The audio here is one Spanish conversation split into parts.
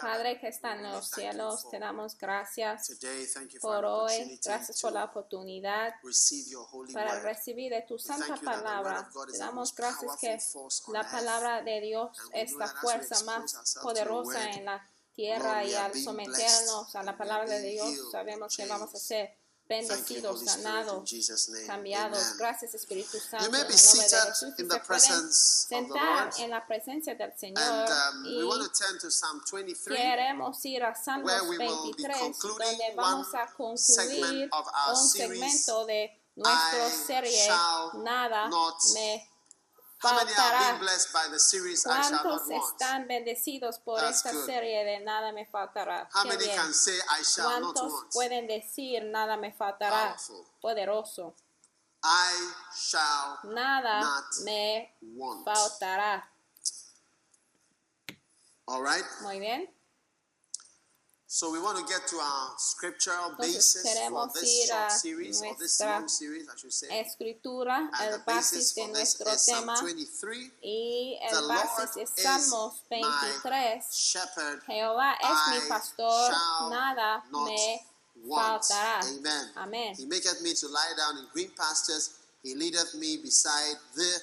Padre que está en los cielos, te damos gracias por hoy. Gracias por la oportunidad para recibir de tu santa palabra. Te damos gracias que la palabra de Dios es la fuerza más poderosa en la tierra y al someternos a la palabra de Dios sabemos que vamos a ser Name. cambiados. Amen. Gracias Espíritu Santo. You may be seated in the presence of the sentar en la presencia del Señor um, y we want to turn to Psalm 23. Queremos ir a Salmos where we will be 23, concluding donde vamos a concluir un segmento de nuestra serie Nada me faltará. been blessed by the series I shall not ¿Cuántos están bendecidos por That's esta good. serie de Nada me faltará? How many can say I shall not ¿Cuántos want? pueden decir Nada me faltará? Powerful. Poderoso. I shall Nada not me want. faltará. All right. Muy bien. So we want to get to our scriptural Entonces, basis for this short series or this long series, I should say. Escritura, And el the basis de nuestro is Psalm tema 23. y The el Lord basis es is Salmos my 23. shepherd. Jehová es mi pastor, nada not me faltará. Amen. Amén. He maketh me to lie down in green pastures. He leadeth me beside the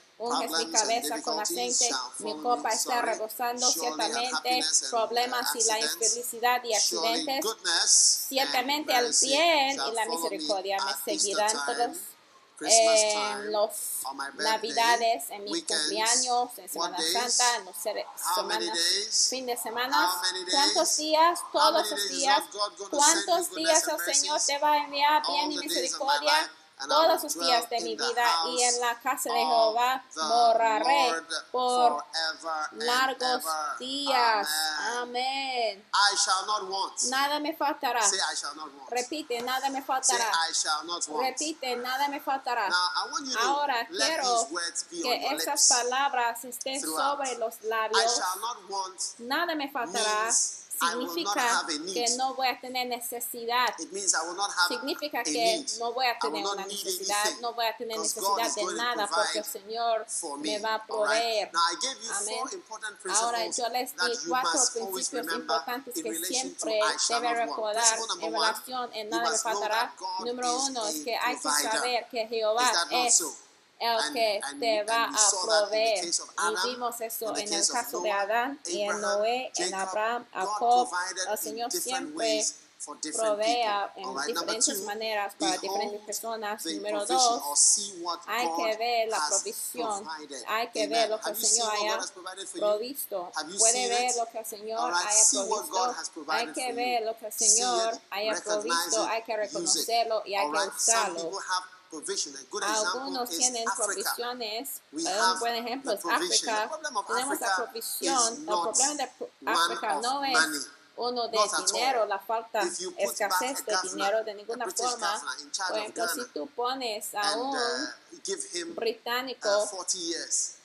Unges mi cabeza con aceite, mi copa está rebosando ciertamente, problemas y la infelicidad y accidentes. Ciertamente el bien y la misericordia me seguirán todos en my birthday, navidades, en mi weekends, cumpleaños, en Semana Santa, en los semanas, fin de semana. ¿Cuántos días? Todos los días. ¿Cuántos días el Señor te va a enviar bien y misericordia? Todos dwell días de mi vida y en la casa de Jehová moraré por largos días. Amén. Nada me faltará. Say, I shall not want. Repite, nada me faltará. I shall not want. Repite, nada me faltará. Ahora quiero que lips. palabras estén sobre los I labios. shall not want Nada me faltará. Significa que no voy a tener necesidad. Significa que no voy a tener una necesidad, no voy a tener necesidad de nada porque el Señor me. va a proveer. Amén. Ahora yo les di cuatro principios importantes que siempre debe recordar en relación en nada know faltará. Número uno es que hay que saber que Jehová es? El que and- te and va a proveer. Y vimos eso en el caso de Adán y en Noé, en Abraham, Jacob. El Señor siempre provea en right, diferentes two, maneras para diferentes personas. Número dos, hay que ver la provisión, hay que Amen. ver lo que el Señor haya provisto. Puede ver lo que el Señor right, haya provisto. Hay que ver lo que el Señor haya provisto. Hay que reconocerlo y hay que usarlo. Algunos tienen provisiones. Un buen ejemplo es. África. Tenemos la provisión. is El problema de África no es uno de dinero, la falta, escasez de dinero de ninguna forma. Por ejemplo, si tú pones a un uh, británico uh, 40 years.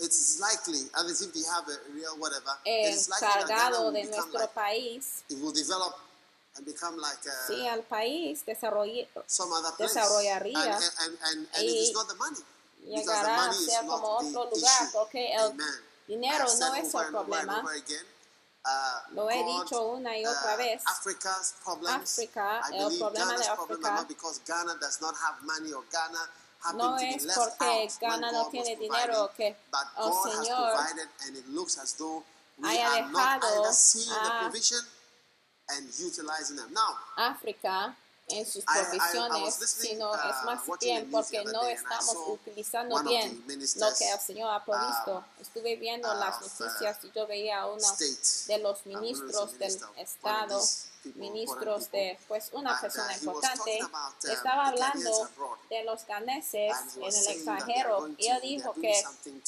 it's likely, and as if they have a real whatever, it is likely that will de nuestro like, país, it will develop sí, al país desarrolle, some other place. desarrollaría y is not the money. Because the llegará a money is ser not como the otro lugar, issue. porque el Amen. dinero no es el problema. uh, Lo he God, dicho una y otra uh, vez. Africa's problems, África, el problema de África are not because Ghana does not have money or Ghana happened no to be es porque Ghana no tiene dinero que but el God has Señor provided and it looks as though we haya are not dejado and utilizing them. Now, África en sus provisiones, sino uh, es más bien porque no estamos utilizando bien lo que el Señor ha provisto. uh, Estuve viendo las uh, noticias y yo veía a uno de los ministros del Estado, ministros de, pues una persona uh, was importante, um, estaba hablando de los he en el extranjero. y él dijo que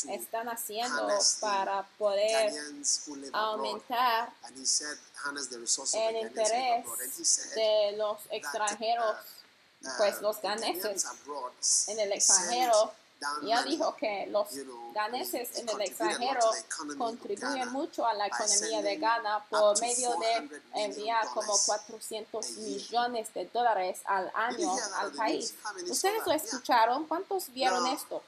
están haciendo para poder aumentar el interés de los extranjeros, uh, pues los abroad en el extranjero. Ya dijo que los ganeses en el extranjero contribuyen mucho a la economía de Ghana por medio de 400 million enviar como dollars 400 a year. millones de dólares al año al país. ¿Ustedes lo escucharon? ¿Cuántos vieron esto?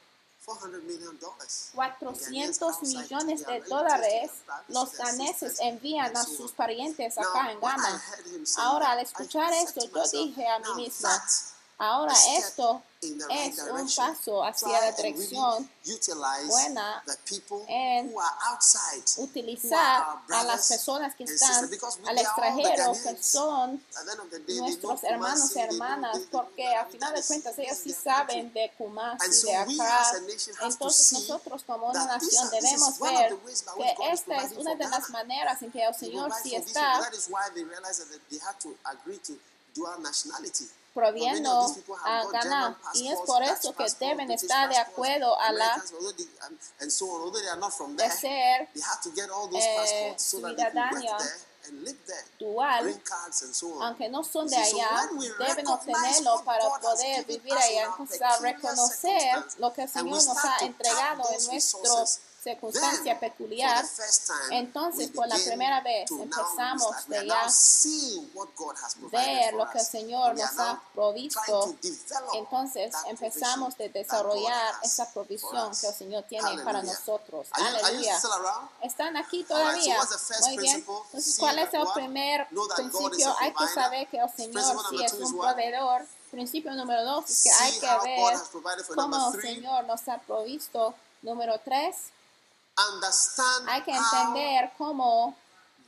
400 million dollars. 400 millones de dólares los ganeses envían a sus parientes acá en Ghana. Ahora, al escuchar esto, yo dije a mí mismo, ahora esto es un paso hacia la dirección buena en utilizar a las personas que están al extranjero, que son nuestros hermanos y hermanas, porque a final de cuentas ellos sí saben de Kumasi, de acá. Entonces nosotros como una nación debemos ver que esta es una de las maneras en que el Señor sí está proviendo a Ghana y es por eso que deben estar de acuerdo a la de ser eh, ciudadanía dual, aunque no son de allá, deben obtenerlo para poder vivir allá. Entonces, reconocer lo que el Señor nos ha entregado en nuestra circunstancia peculiar, entonces por la primera vez empezamos de ya ver lo que el Señor nos ha provisto. Entonces empezamos de desarrollar esa provisión que el Señor tiene para nosotros. Aleluya. ¿Están aquí todavía? Muy bien. Entonces, ¿cuál es el primer principio? Hay que saber que el Señor sí es un proveedor. Principio número dos es que hay que ver cómo el Señor nos ha provisto. Número tres, hay que entender cómo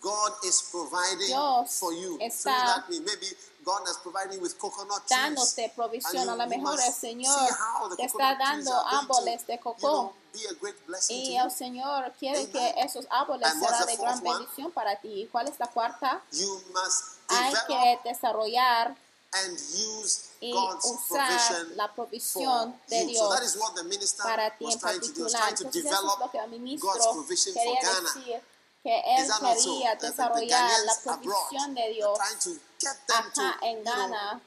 God is providing Dios for you está way. Maybe God has provided with coconut dándote provisión. A lo you mejor el Señor te está dando árboles de you coco. know, be a great blessing to Y you. el Señor quiere que Amen. esos árboles the de gran one? bendición para ti. ¿Y cuál es la cuarta? You must Hay develop que desarrollar and use y God's provision la for provisión de. Dios So that is what the minister para ti was en trying to do. Was particular. trying to Entonces eso es develop lo que el ministro God's provision for Ghana. decir, que él so? quería The- the- the desarrollar la provisión de Dios trying to get them to, acá en you know, Ghana.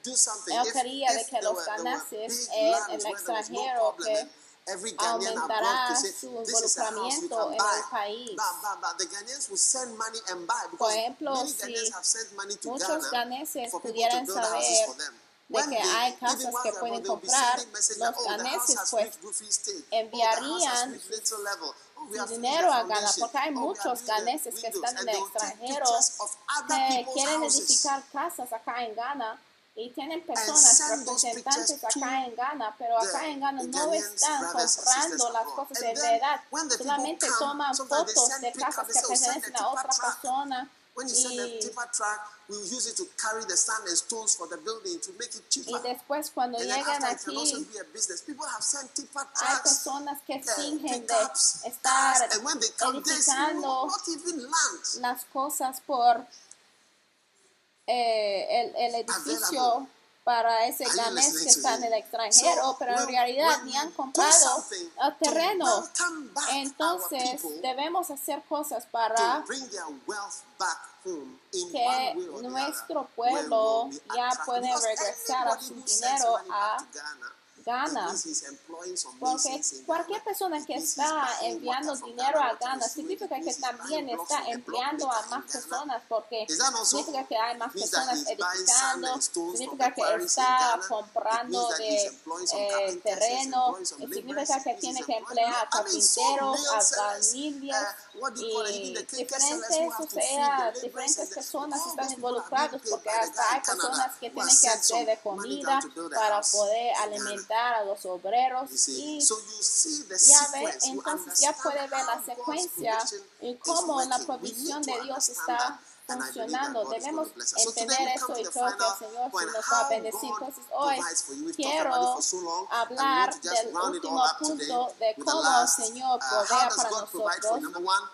If- quería de que los big en el no extranjero que aumentará su "This is a house you involucramiento en buy." el país. Por ejemplo, si muchos ganeses pudieran saber de que hay casas que pueden comprar, los "Oh, ganeses, pues. Oh, enviarían. Oh, dinero a Ghana, porque hay muchos ganeses que windows." están en el extranjero que quieren edificar casas acá en Ghana y tienen personas, representantes acá en Ghana, pero acá en Ghana no están comprando las cosas then verdad, solamente toman fotos de casas que say, "Oh, send pertenecen a otra tipper truck." persona When you send a y, tipper truck, we will use it to carry the sand and stones for the building to make it cheaper. y después cuando And llegan aquí be a business. People have sent tipper hay personas que uh, fingen de estar edificando las cosas por eh, el, el edificio para ese ganés que está en el extranjero, pero en realidad ni han do comprado el terreno. Entonces debemos hacer cosas para que nuestro pueblo ya puede regresar a su dinero a Ghana Porque cualquier persona que está enviando dinero a Ghana, significa que también está empleando a más personas porque significa que hay más personas edificando, significa que está comprando de eh, terreno, significa que tiene que emplear a carpinteros, albañiles? Even y diferentes, sea, diferentes personas están being porque hasta hay personas que tienen que hacer de comida para poder in A los obreros y so you see the ya ve, sequence, you entonces ya puede ver la secuencia y cómo la provisión de Dios está funcionando. Debemos entender esto y creo que el Señor nos va a bendecir. Entonces hoy quiero hablar del último punto de cómo el Señor uh, does para nosotros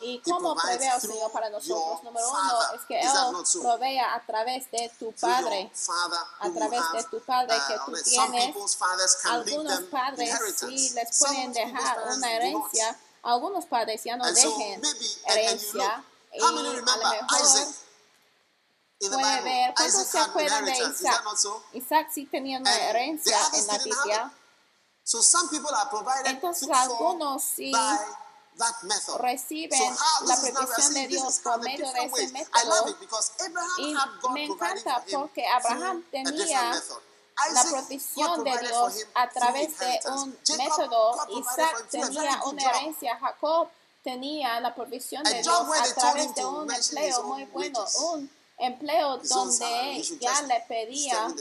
y cómo provee el Señor para nosotros. Número uno es que Él provea a través de tu Padre. a través have, de tu padre que uh, tú tienes, Algunos padres sí les pueden dejar una herencia. Algunos padres ya no dejen herencia. Y a lo mejor puede ver, ¿cuántos se acuerdan de Isaac? so? Isaac sí tenía una herencia en la Biblia. So some people are provided Entonces algunos sí reciben So la provisión de Dios por medio de ese ways. I love método. it because Abraham Y me encanta porque Abraham tenía la God de Dios a través de un método. Isaac tenía una herencia. Jacob tenía la provisión de Dios a través de un empleo muy bueno, un empleo donde ya le pedía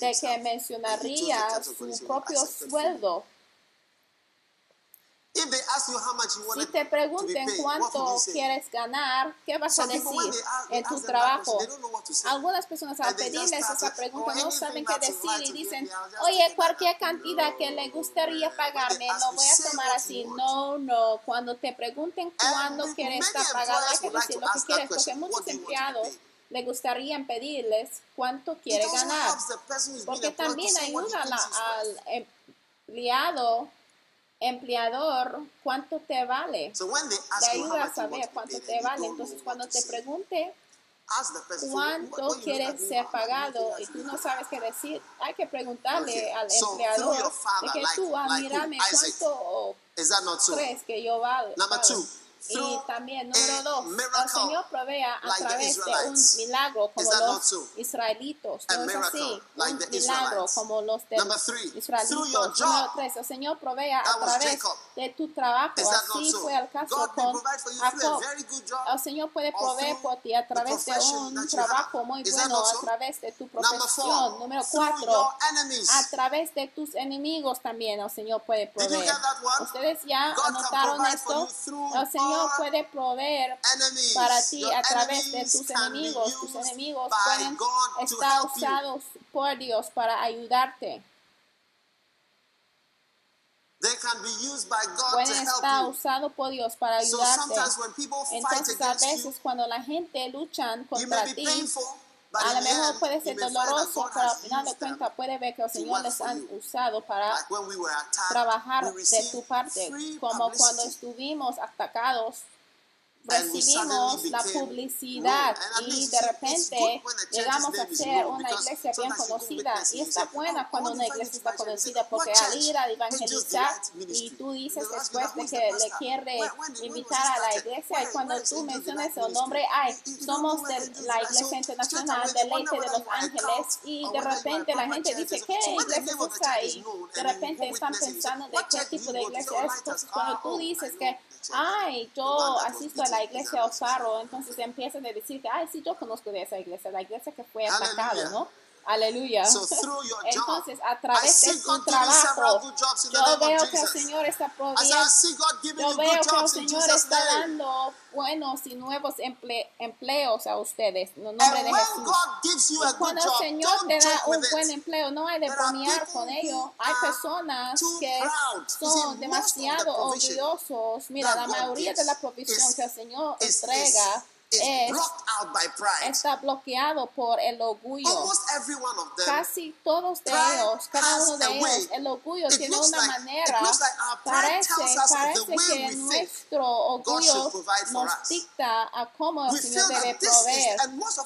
de que mencionaría su propio sueldo. If they ask you how much you Si te pregunten cuánto quieres ganar, ¿qué vas a decir en tu trabajo? Algunas personas al pedirles esa pregunta or no saben qué decir y dicen, oye, cualquier cantidad que le gustaría pagarme, lo voy a tomar así. No, no, cuando te pregunten cuándo quieres estar pagado, hay que decir lo que quieres, porque muchos empleados le gustaría pedirles cuánto quiere ganar, porque también ayuda al empleado, empleador, cuánto te vale. So Te ayuda a saber cuánto te vale. Entonces, cuando te pregunte cuánto quieres ser pagado y tú no sabes qué decir, hay que preguntarle al empleador de que tú, ah, mírame, cuánto crees que yo. Number Y también, a número dos, el Señor provea a like través de un milagro como los so? israelitos. No es así, like un milagro como los de through israelitos. Número tres, el Señor provea a través Jacob. de tu trabajo. Así so? fue el caso God con Jacob. El Señor puede proveer por ti a través de un trabajo muy bueno, a través de tu profesión. Número cuatro, a través de tus enemigos también el Señor puede proveer. Ustedes ya anotaron esto. El Señor your puede proveer para ti a través de tus enemigos. Tus enemigos pueden estar usados por Dios para ayudarte. They can be used by God to Pueden help estar usados por Dios para ayudarte. Entonces a veces cuando la gente luchan contra ti, a lo mejor puede ser doloroso, pero al final de cuentas puede ver que el to Señor work les for han usado para trabajar de tu parte, como cuando estuvimos atacados, recibimos la publicidad y de repente llegamos a ser una iglesia bien conocida y está say, buena "Oh, cuando una iglesia está you to evangelize." conocida porque al ir a evangelizar y tú dices después "Who de que le quiere invitar a la iglesia y cuando tú mencionas el nombre, ay, somos de la iglesia internacional Deleite wonder de Los Ángeles y de repente la gente dice, ¿qué iglesia es is Y de repente están pensando de "What qué tipo de go to?" iglesia Oh, es. Entonces cuando tú oh, dices que. Ay, The yo asisto a la iglesia Osaro, entonces empiezan a decir que, ay, sí, yo conozco de esa iglesia, la iglesia que fue Hallelujah. ¿no? Aleluya. So through your job, Entonces, a través de tu trabajo, yo veo que el. Señor está giving Yo veo que el Señor está dando buenos y nuevos emple- empleos a ustedes en el nombre de Jesús. Y cuando el Señor te da un buen empleo, no hay de bromear con ello. Hay personas que son demasiado orgullosos. Mira, la mayoría de la provisión is- que el Señor es, está bloqueado por el orgullo. Casi todos de ellos, cada uno de ellos, el orgullo it tiene una like, manera. Like parece parece que nuestro orgullo nos dicta a cómo el Señor debe proveer.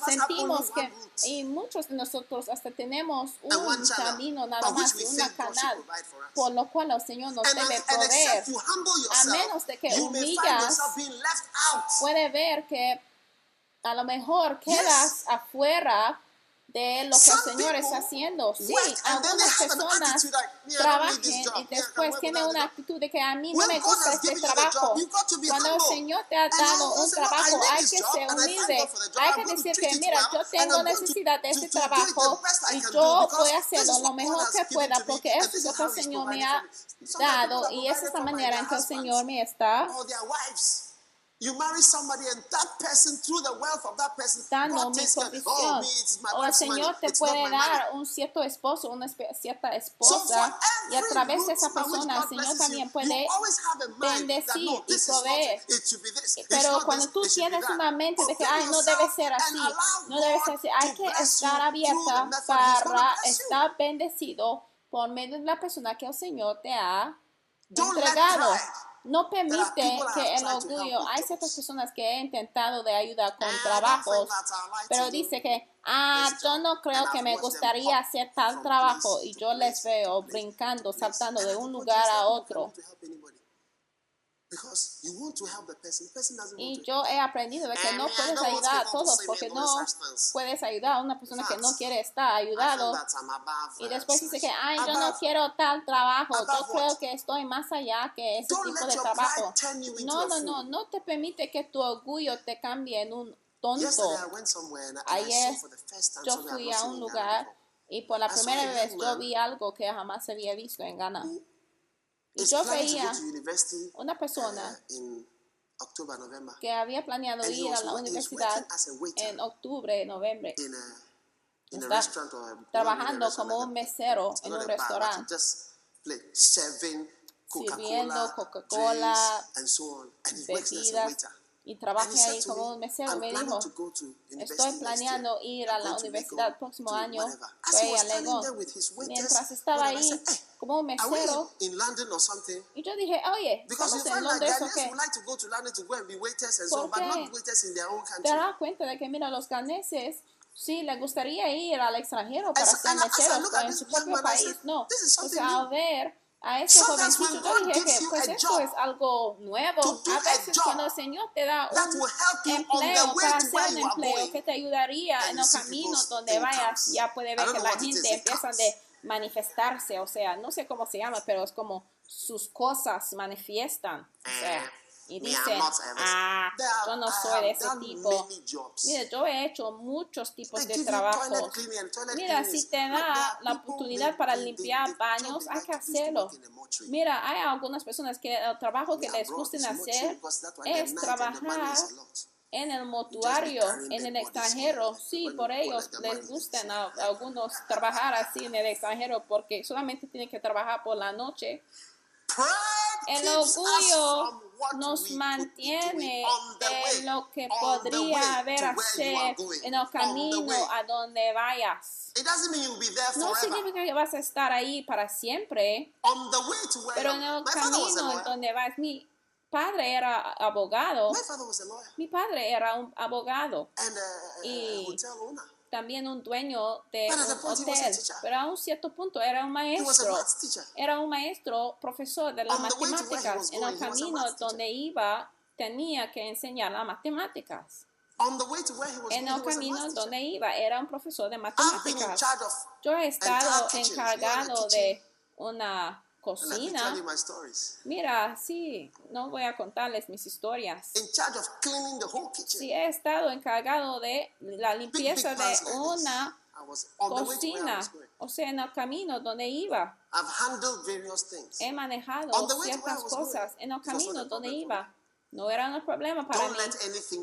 Sentimos que, y muchos de nosotros hasta tenemos un camino nada más, un canal, por lo cual el Señor nos debe proveer. A menos de que humillas, puede ver que a lo mejor quedas yes. afuera de lo que el Señor está haciendo. Sí, algunas personas trabajen y después tienen una actitud de que a mí no me gusta este trabajo. Cuando el Señor te ha dado un trabajo, hay que ser humilde. Hay que decir que, mira, yo tengo necesidad de este trabajo y yo voy a hacerlo lo mejor que pueda porque eso es lo que el Señor me ha dado y esa es la manera en que el Señor me está You marry somebody and that person through the wealth of that person dando God mi convicción. Oh, me, it's my o el Señor te puede dar un cierto esposo, una cierta esposa so y a través de esa persona el Señor también puede bendecir y proveer. Eh, pero cuando tú tienes una mente de que Ay, no debe ser así, no debe ser así, hay que estar abierta para estar bendecido por medio de la persona que el Señor te ha entregado no permite que el orgullo, hay ciertas personas que he intentado de ayudar con trabajos, pero dice que, ah, yo no creo que me gustaría hacer tal trabajo y yo les veo brincando, saltando de un lugar a otro. Y yo he aprendido de que no puedes ayudar a todos porque no puedes ayudar a una persona que no quiere estar ayudado. Y después dice que, ay, yo no quiero tal trabajo. Yo creo que estoy más allá que ese tipo de trabajo. No, no, no, no te permite que tu orgullo te cambie en un tonto. Ayer yo fui a un lugar y por la primera vez yo vi algo que jamás había visto en Ghana. Y yo veía una persona que había planeado ir a la universidad en octubre, noviembre. Está trabajando como un mesero en un restaurante, sirviendo Coca-Cola, bebidas y trabajé ahí como un mesero. Me dijo, estoy planeando ir a la universidad el próximo año. Fue a Lego. Mientras estaba ahí como un mesero, y yo dije, oye, estamos en Londres o qué? Porque te das cuenta de que, mira, los ganeses sí le gustaría ir al extranjero para ser meseros en su propio país. No, o sea, al ver a ese jovencito yo dije que pues esto es algo nuevo. A veces cuando el Señor te da un empleo para hacer un empleo que te ayudaría en el camino donde vayas, ya puede ver que la gente empieza de manifestarse, o sea, no sé cómo se llama, pero es como sus cosas manifiestan. O sea, y dicen, ah, yo no soy de ese tipo. Mira, yo he hecho muchos tipos de trabajos. Mira, si te da la oportunidad para limpiar baños, hay que hacerlo. Mira, hay algunas personas que el trabajo que les gusta hacer es trabajar en el motuario, en el extranjero. Sí, por ellos les gustan a algunos trabajar así en el extranjero porque solamente tienen que trabajar por la noche el orgullo nos mantiene de lo que podría haber hacer en el camino a donde vayas. No significa que vas a estar ahí para siempre, pero en el camino en donde vas, mi padre era abogado, mi padre era un abogado. Y también un dueño de un hotel, pero a un cierto punto era un maestro, era un maestro profesor de las matemáticas. En el camino donde iba tenía que enseñar las matemáticas. En el camino donde iba era un profesor de matemáticas. Yo he estado encargado de una cocina. Mira, sí, no voy a contarles mis historias. Sí, he estado encargado de la limpieza de una cocina, o sea, en el camino donde iba. He manejado ciertas cosas en el camino donde iba. No era un problema para Don't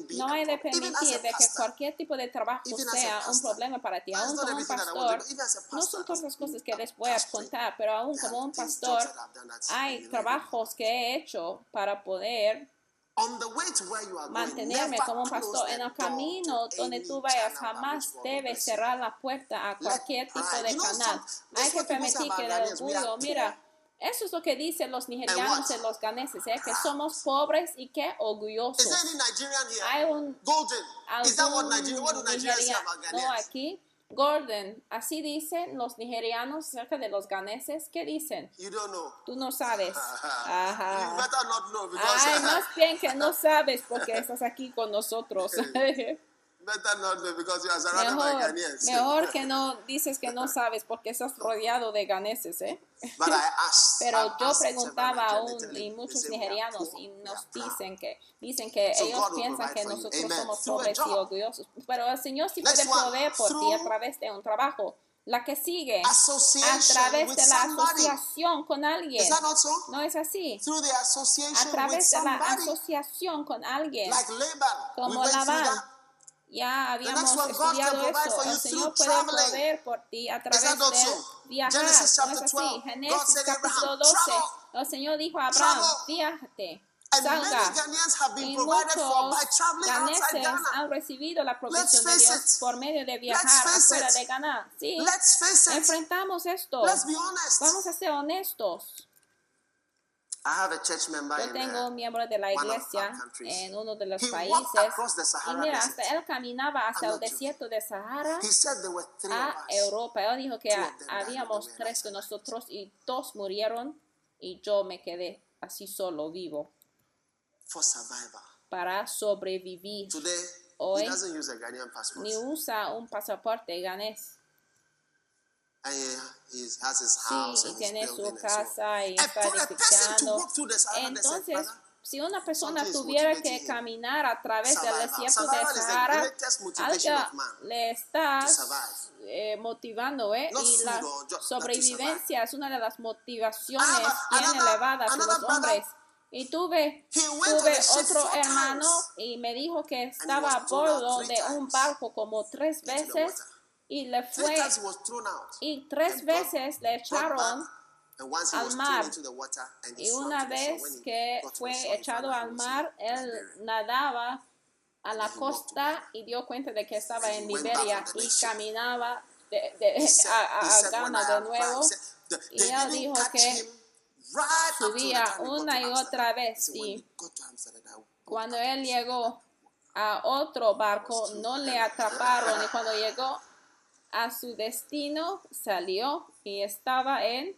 mí. No hay de permitir de que cualquier tipo de trabajo sea un problema para ti. Aún como un pastor, no son todas las cosas que les voy a contar, pero aún como un pastor, hay trabajos que he hecho para poder mantenerme como un pastor. En el camino donde tú vayas jamás debes cerrar la puerta a cualquier tipo de canal. hay que permitir que el orgullo mira eso es lo que dicen los nigerianos what? de los ganeses ¿eh? que somos pobres y que Is orgullosos there any Nigerian here? hay un Golden. Is that what algún? What nigeriano Ghanaians? aquí Gordon así dicen los nigerianos acerca de los ganeses ¿qué dicen? You don't know. tú no sabes You Ajá. better not know because Ay, más bien que no sabes porque estás aquí con nosotros. better not know because you are surrounded by mejor, Ghanaians. mejor que no dices que no sabes porque estás rodeado de ganeses, ¿eh? But I asked. Pero I yo asked preguntaba aún y muchos nigerianos y nos dicen que dicen que So ellos God piensan que nosotros Amen. somos pobres y orgullosos. Pero el Señor sí Next puede proveer por ti a través de un trabajo. La que sigue, a través de la asociación con alguien. So? ¿No es así? A través de la asociación con alguien. Like Laban. Como Labán. Ya habíamos estudiado eso. El Señor puede proveer por ti a través de viajar. Genesis ¿No es chapter así? 12, God Génesis capítulo Abraham, 12. travel. El Señor dijo a Abraham, many salga. Y muchos ganeses han recibido la provisión de Dios por medio de Let's viajar face afuera it. de Ghana. Sí, enfrentamos esto. Vamos a ser honestos. I have a church member Yo tengo uh, un miembro de la iglesia en uno de los países y mira, hasta él caminaba hacia el desierto de Sahara He said there were three a. Europa. Él dijo que habíamos tres de nosotros y dos murieron y yo me quedé así solo vivo para sobrevivir. Today, Hoy. Ni usa un pasaporte ganés. And he, he has his house Sí, y tiene su casa y está edificando. Entonces, si una persona tuviera que caminar a través del desierto de Sahara, algo le está eh, motivando, ¿eh? Y la sobrevivencia es una de las motivaciones bien elevadas de los hombres. Y tuve, tuve otro hermano y me dijo que estaba a bordo de un barco como tres veces. Y le fue y tres veces le echaron al mar. y una vez que fue echado al mar, él nadaba a la costa y dio cuenta de que estaba en Liberia y caminaba de, de- a, a- Ghana "When I de arrived," nuevo. he said, "The- y él dijo que subía una y Amsterdam." otra vez, He said, "When sí. he got to Amsterdam, I woke Cuando él llegó a otro barco, no le atraparon y cuando llegó a su destino salió y estaba en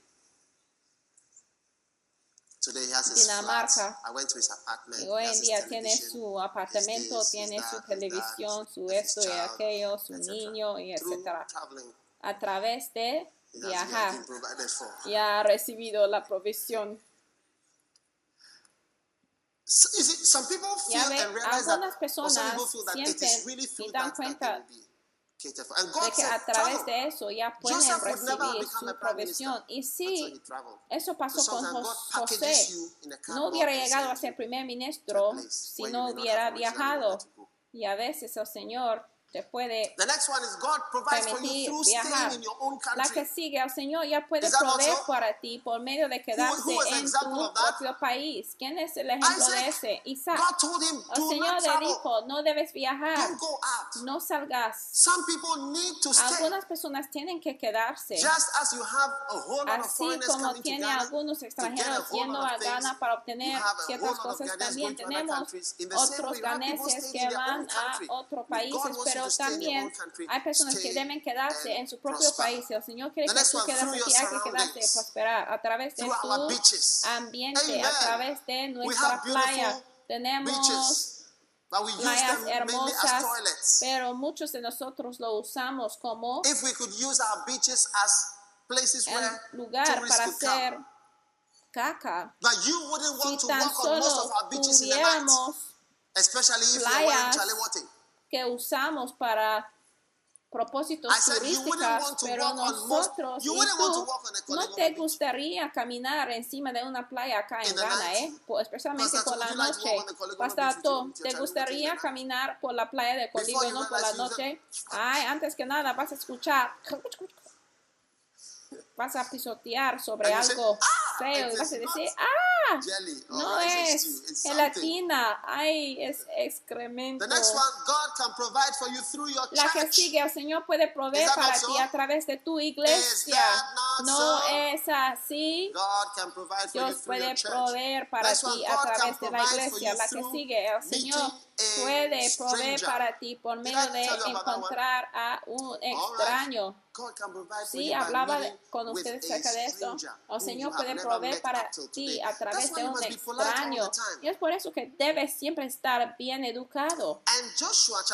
Today he has his Dinamarca. I went to his apartment. Y hoy en día tiene su apartamento, his tiene his su televisión, su esto y aquello, su etc. niño y etcétera. A través de viajar y ha recibido la provisión. So, see, some people feel Ya ve, and realize that, algunas personas that sienten really y dan cuenta de que a través de eso ya pueden recibir su provisión. Y traveled. eso So pasó con José. No hubiera llegado a ser primer ministro si no hubiera viajado. Y a veces el Señor te puede The next one is God provides for you through viajar. staying in your own La country. que sigue, el Señor ya puede proveer para ti por medio de quedarse who en tu of propio país. ¿Quién es el ejemplo de ese? Isaac. God told him, El Señor le dijo, no debes viajar, Don't go out. no salgas. Some people need to stay. Algunas personas tienen que quedarse. Just as you have a whole lot of Así foreigners como tiene Ghana algunos extranjeros yendo a of Ghana para obtener ciertas of cosas, también tenemos otros ganeses que van a otros países, you pero también hay personas que deben quedarse en su propio país. Y el Señor quiere que tú quedes aquí, hay que quedarse y prosperar a través de tu ambiente, a través de nuestra playa. Tenemos playas hermosas, pero muchos de nosotros lo usamos como If we could use our beaches as places el where lugar para hacer caca. But you wouldn't Si want to tan walk on most of solo our beaches in the night, tuviéramos playas. Que usamos para propósitos turísticos, pero nosotros y tú no te gustaría caminar encima de una playa acá en Ghana. ¿eh? Por- especialmente por la noche. your ¿te gustaría caminar por la playa de Before Colibri, you no por la noche? Ay, antes que nada vas a escuchar vas a pisotear sobre algo "Ah!" feo. Y vas a decir, ah, no es gelatina, ay, es excremento. La que sigue, el Señor puede proveer para ti a través de tu iglesia. No es así. Dios puede proveer para ti a través de la iglesia. La que sigue, el Señor puede proveer para ti por medio de encontrar a un extraño. Sí, hablaba con ustedes acerca de esto. El oh, Señor puede proveer para ti a través de un extraño. Y es por eso que debes siempre estar bien educado.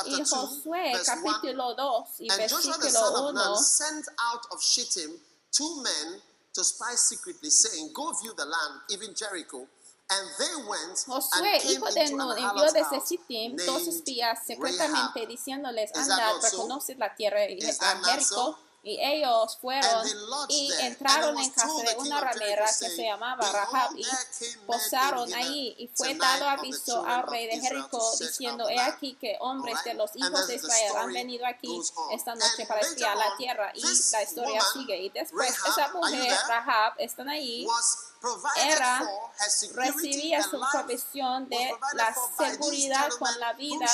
Y Josué capítulo 2 y versículo 1 two men to spy secretly, saying, Go view the land, even Jericho. Josué, hijo de Nun, envió desde Sittim dos espías secretamente diciéndoles, andad, reconocer la tierra de Jericho. Y ellos fueron y entraron en casa de una ramera que se llamaba Rahab y posaron ahí. Y fue dado aviso al rey de Jericó diciendo, he aquí que hombres de los hijos de Israel han venido aquí esta noche para espiar la tierra. Y la historia sigue. Y después esa mujer, Rahab, están ahí era recibía su provisión de la seguridad con la vida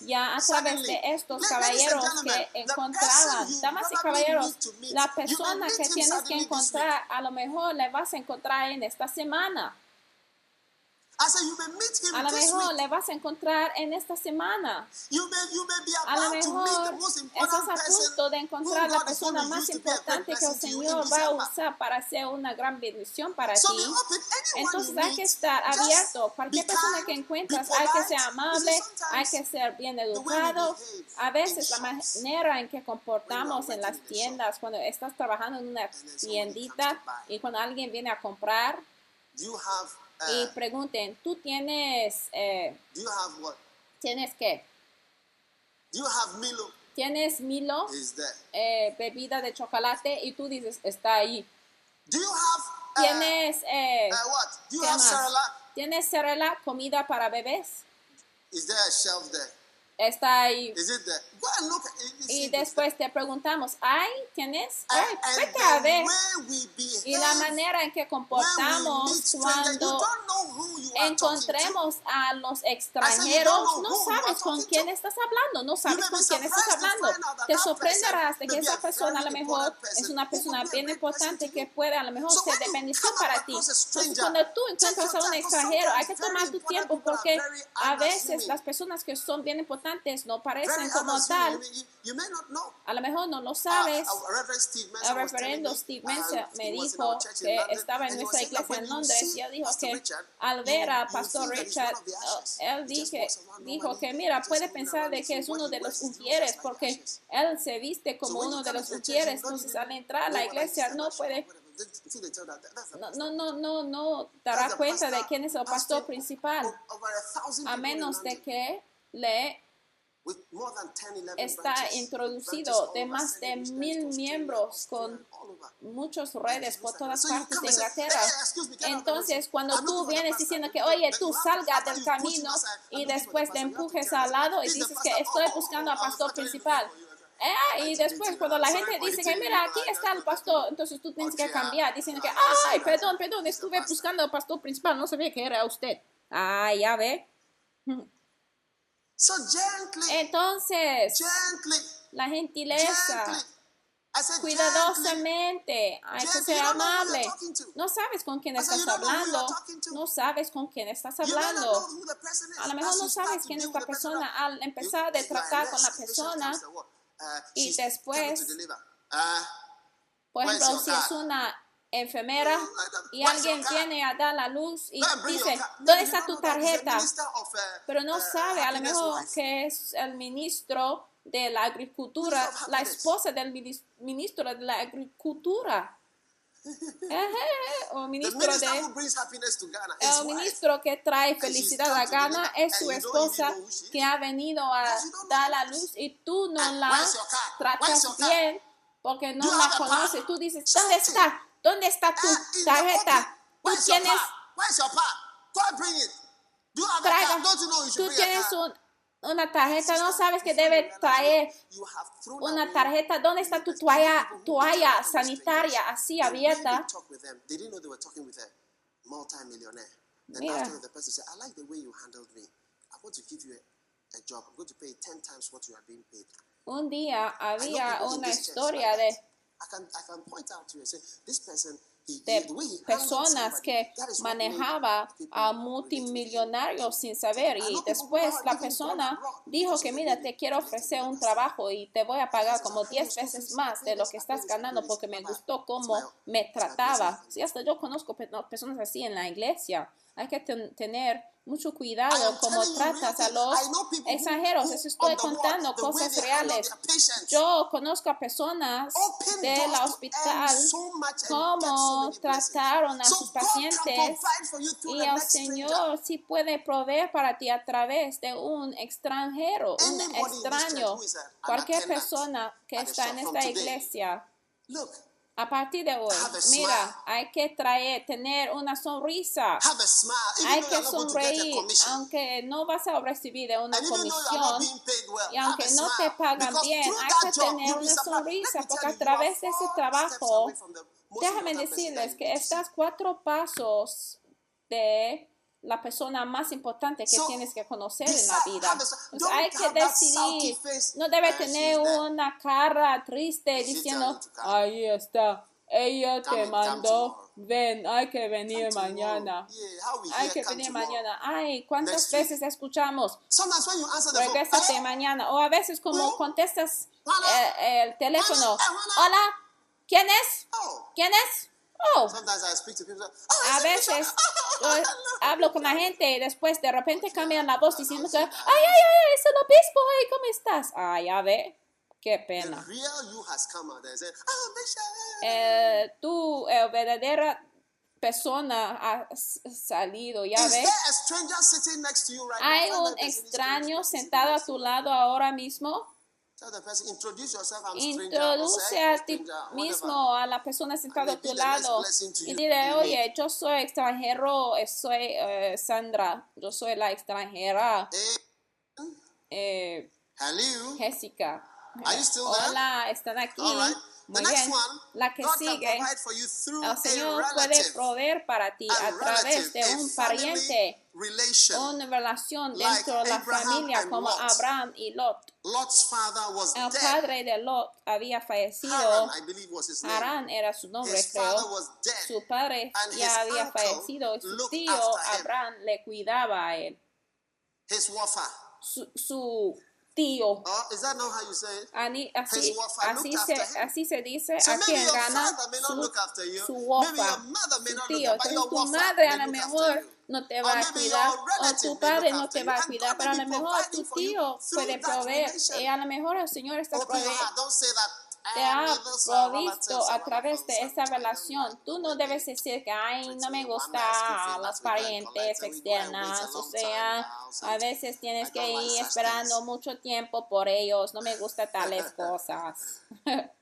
ya a través de estos caballeros que encontraban. Damas y caballeros, la persona que tienes que encontrar, a lo mejor la vas a encontrar en esta semana. A lo mejor le vas a encontrar en esta semana. a lo mejor estás a punto de encontrar la persona más importante que el Señor va a usar para hacer una gran bendición para ti. Entonces hay que estar abierto. Cualquier persona que encuentras, hay que ser amable, hay que ser bien educado. A veces la manera en que comportamos en las tiendas, cuando estás trabajando en una tiendita y cuando alguien viene a comprar, y ah. pregunten, ¿tú tienes... Eh, do you have what? ¿Tienes qué? Do you have Milo? ¿Tienes Milo? Is there. Eh, bebida de chocolate y tú dices, está ahí. Do you have, uh, ¿Tienes... Eh, uh, what? Do you have más? Cerela? ¿Tienes cerela, comida para bebés? Is there a shelf there? está ahí. y después te preguntamos, ¿hay? ¿Tienes? Ay, vete a ver. Y la manera en que comportamos cuando encontremos a los extranjeros, no sabes con quién estás hablando, no sabes con quién estás hablando. Te sorprenderás de que esa persona a lo mejor es una persona bien importante que puede a lo mejor ser de bendición para ti. Entonces, cuando tú encuentras a un extranjero, hay que tomar tu tiempo porque a veces las personas que son bien importantes no parecen como tal. A lo mejor no lo sabes. El referendo Steve Mensah me dijo que estaba en nuestra iglesia en Londres y él dijo que al ver a Pastor Richard, uh, él dije, dijo que mira, puede pensar de que es uno de los ujieres porque él se viste como uno de los ujieres. Entonces al entrar a la iglesia no puede no, no, no, no dará cuenta de quién es el pastor principal, a menos de que le está introducido de más de mil miembros con muchas redes por todas partes de Inglaterra. Entonces, cuando tú vienes diciendo que, oye, tú salga del camino y después te empujes al lado y dices que estoy buscando a pastor principal. Eh, y después cuando la gente dice que mira, aquí está el pastor, entonces tú tienes que cambiar diciendo que, ay, perdón, perdón, estuve buscando al pastor principal, no sabía que era usted. Ah, ya ve. So gently, Entonces, gently, la gentileza, gently, cuidadosamente, hay que ser amable. No sabes con quién estás hablando, no sabes con quién estás hablando. A lo mejor no sabes quién es la persona al empezar de tratar con la persona y después, por ejemplo, si es una enfermera y alguien viene a dar la luz y dice, ¿dónde está tu tarjeta? Pero no sabe, a lo mejor que es el ministro de la agricultura, la esposa del ministro de la agricultura. o ministro de, el ministro que trae felicidad a Ghana es su esposa que ha venido a dar la luz y tú no la tratas bien porque no la conoces. Tú dices, ¿dónde está? ¿Dónde está tu tarjeta? Tú tienes... Traiga. Tú tienes un, una tarjeta, no sabes que debe traer una tarjeta. ¿Dónde está tu toalla, toalla sanitaria así abierta? Mira. Un día había una historia de people a relate to him. multimillonarios sin saber y después la persona dijo que mira te quiero ofrecer un trabajo y te voy a pagar como I pay 10 your school veces más de lo que estás ganando porque me gustó cómo me trataba. God. hasta yo conozco pe- no, personas así en la iglesia. Hay que ten- tener mucho cuidado como tratas a los extranjeros. Eso estoy contando cosas reales. Yo conozco a personas Open de doors la to hospital cómo trataron a sus pacientes y el. Señor sí puede proveer para ti a través de un extranjero, un extraño, cualquier persona que está en esta iglesia. A partir de hoy, mira, hay que traer, tener una sonrisa. Hay que sonreír, aunque no vas a recibir una comisión. Y aunque no te pagan bien, hay que tener una sonrisa, porque a través de ese trabajo, déjame decirles que estás cuatro pasos de la persona más importante que So, tienes que conocer en la vida. Entonces, hay que decidir, no debe tener una cara triste diciendo, ahí está, ella te mandó, ven, hay que venir mañana. Hay que venir mañana. Ay, ¿cuántas veces escuchamos? "Hello? mañana. O a veces como contestas eh, el teléfono. Hola, ¿quién es? Oh. ¿Quién es? Oh. Oh, a veces yo hablo con la gente y después de repente cambian la voz diciendo que, ay, ay, ay, es el obispo, ay, ¿cómo estás? Ah, ya ve, qué pena. Oh. Eh, tú, eh, verdadera persona, has salido, ya ves. Hay un extraño sentado a tu lado ahora mismo. Introduce a "Oh, ti stranger," whatever. mismo a la persona sentada a tu lado y dile, oye, yo soy extranjero, eh, soy eh, Sandra, yo soy la extranjera, Eh, hello. Jessica. Hola, están aquí. Muy bien. La que sigue, el Señor puede proveer para ti A través de un pariente, una relación dentro de la familia como. Abraham y Lot. Lot's father was El dead. padre de Lot había fallecido. Harán era su nombre, creo. Su padre ya había fallecido su tío. Abraham le cuidaba a él. Su, su tío. Oh? Ani- así, así, se, así se dice So aquí maybe en your Ghana. father may not Su, su wafa, su tío. Entonces tu madre a lo mejor no te va a cuidar o tu padre no te va a cuidar, pero a lo mejor tu tío puede proveer y a lo mejor el Señor está proveyendo te "Ah, ha provisto a través de esa relación. Tú no debes decir que, ay, no me gusta las parientes externas. O sea, a veces tienes que ir esperando mucho tiempo por ellos. No me gustan tales cosas.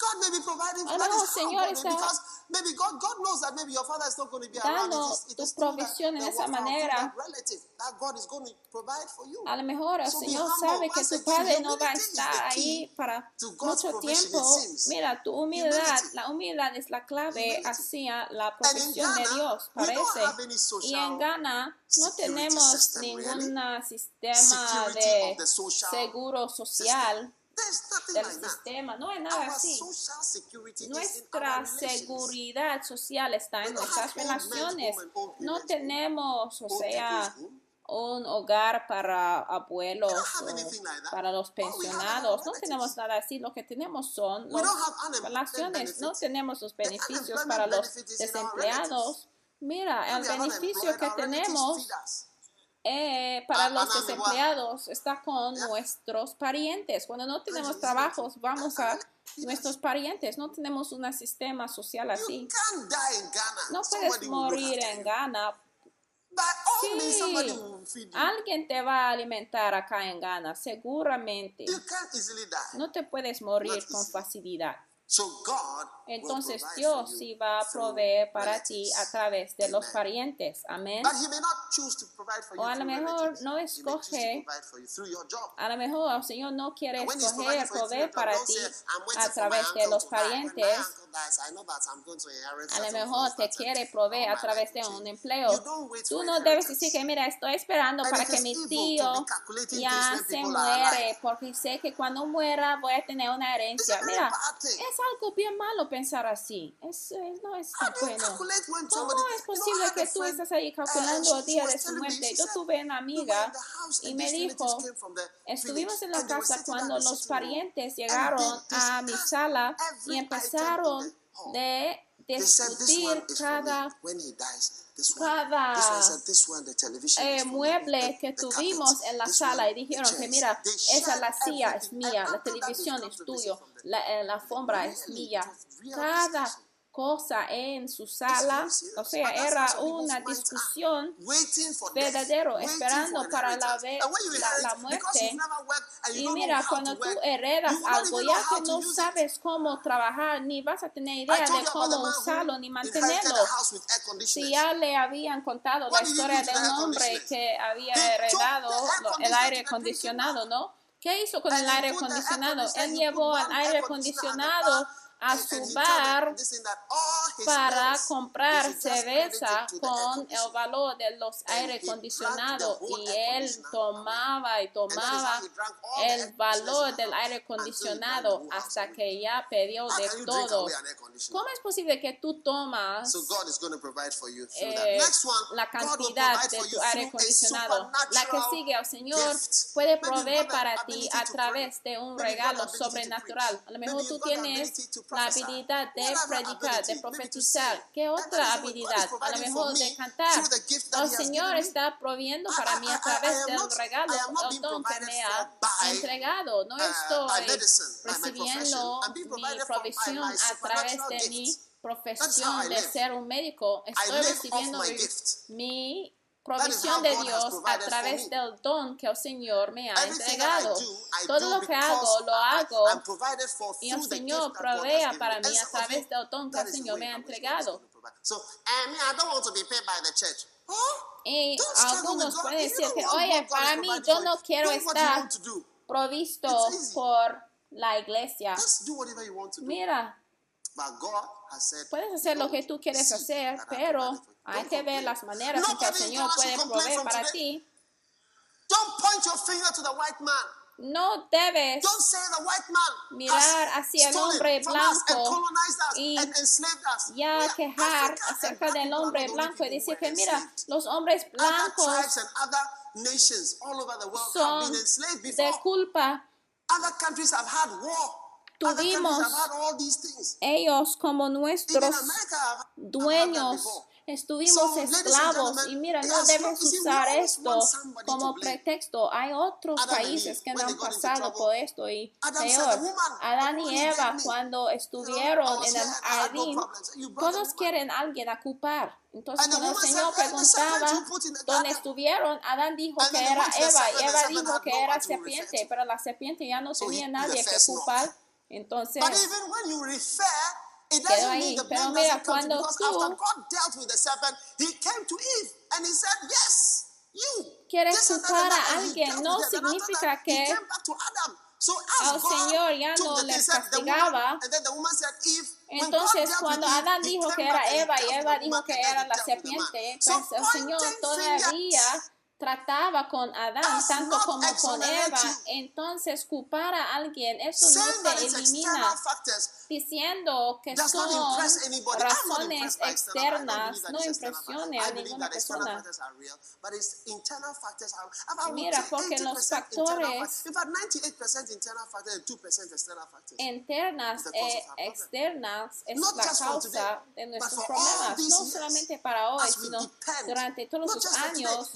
God may be providing lo that is el how Señor God está because maybe God God knows that maybe your father is not going to be around. It is, it tu is provisión en esa manera. that relative that God is going to provide for you. A lo mejor el So Señor sabe que tu padre no va a estar ahí para mucho tiempo. Mira, tu humildad, la humildad es la clave hacia la provisión de Dios, parece. Y en Ghana no tenemos ningún sistema de seguro social del sistema. No hay nada así. Nuestra seguridad social está en nuestras relaciones. No tenemos, o sea, un hogar para abuelos para los pensionados. No tenemos nada así. Lo que tenemos son las relaciones. No tenemos los beneficios para los desempleados. Mira, el beneficio que tenemos. Eh, para Ah, los gua- desempleados está con nuestros parientes. Cuando no tenemos sí, trabajos, vamos a nuestros parientes. No tenemos un sistema social así. No puedes morir en. Ghana. Sí, alguien te va a alimentar acá en Ghana, seguramente. No te puedes morir con facilidad. Entonces Dios sí va a proveer para ti a través de los parientes. Amén. O a lo mejor no escoge, a lo mejor el Señor no quiere escoger proveer para ti a través de los parientes. A lo mejor te quiere proveer a través de un empleo. Tú no debes decir que, mira, estoy esperando para que mi tío ya se muere, porque sé que cuando muera voy a tener una herencia. Mira, esa algo bien malo pensar así. Es, es no es bueno. ¿Cómo es posible que tú estás ahí calculando el día de su muerte? Yo tuve una amiga y me dijo, estuvimos en la casa cuando los parientes llegaron a mi sala y empezaron de discutir cada, cada eh, mueble que tuvimos en la sala y dijeron que mira, esa la silla es mía, la televisión es tuya, la, eh, la alfombra es mía. Cada cosa en su sala, o sea, era una discusión verdadera, esperando para la, la, la muerte. Y mira, cuando tú heredas algo, ya que no sabes cómo trabajar, ni vas a tener idea de cómo usarlo, ni mantenerlo. Si ya le habían contado la historia del hombre que había heredado el aire acondicionado, ¿no? ¿Qué hizo con el aire acondicionado? Él llevó al aire acondicionado A su bar. para comprar cerveza con el valor de los aire acondicionados y él tomaba y tomaba el valor del aire acondicionado hasta que ya pidió de todo. ¿Cómo es posible que tú tomas eh, la cantidad de tu aire acondicionado? La que sigue, el Señor puede proveer para ti a través de un regalo sobrenatural. A lo mejor tú tienes la habilidad de predicar, de profetizar usar? ¿Qué otra habilidad? A lo mejor de cantar. El Señor está proviendo para mí a través del regalo, el don que me ha entregado. No estoy recibiendo mi provisión a través de mi profesión de ser un médico. Estoy recibiendo mi provisión de Dios a través del don que el Señor me ha entregado. Todo lo que hago, lo hago y el Señor provea para mí a través del don que el Señor me ha entregado. Y algunos pueden decir que, oye, para mí yo no quiero estar provisto por la iglesia. Mira, Puedes hacer lo que tú quieres hacer, pero hay que ver las maneras en que el Señor puede proveer para ti. No debes mirar hacia el hombre blanco y ya quejar acerca del hombre blanco y decir que mira, los hombres blancos son de culpa. Other countries have had war tuvimos ellos como nuestros dueños. Estuvimos esclavos y mira, no debes usar esto como pretexto. Hay otros países que no han pasado por esto y peor. Adán y Eva cuando estuvieron en el jardín, todos quieren a alguien ocupar. Entonces cuando el Señor preguntaba dónde estuvieron, Adán dijo que era Eva y Eva dijo que era serpiente, pero la serpiente ya no tenía nadie que ocupar. Entonces, But even when you refer, it doesn't mean the blame doesn't come because after God dealt with the serpent, he came to Eve and he said, yes, you. Quieres culpar a alguien no significa que So al Señor ya no le castigaba. Entonces, cuando Adán dijo que era Eva y Eva dijo que era la serpiente, pues el Señor todavía trataba con Adán tanto como con Eva, entonces culpar a alguien, eso no te elimina, diciendo que son razones externas, no impresiones a ninguna persona. Mira, porque los factores internas e eh, externas es la causa de nuestros problemas, no solamente para hoy, sino durante todos los años.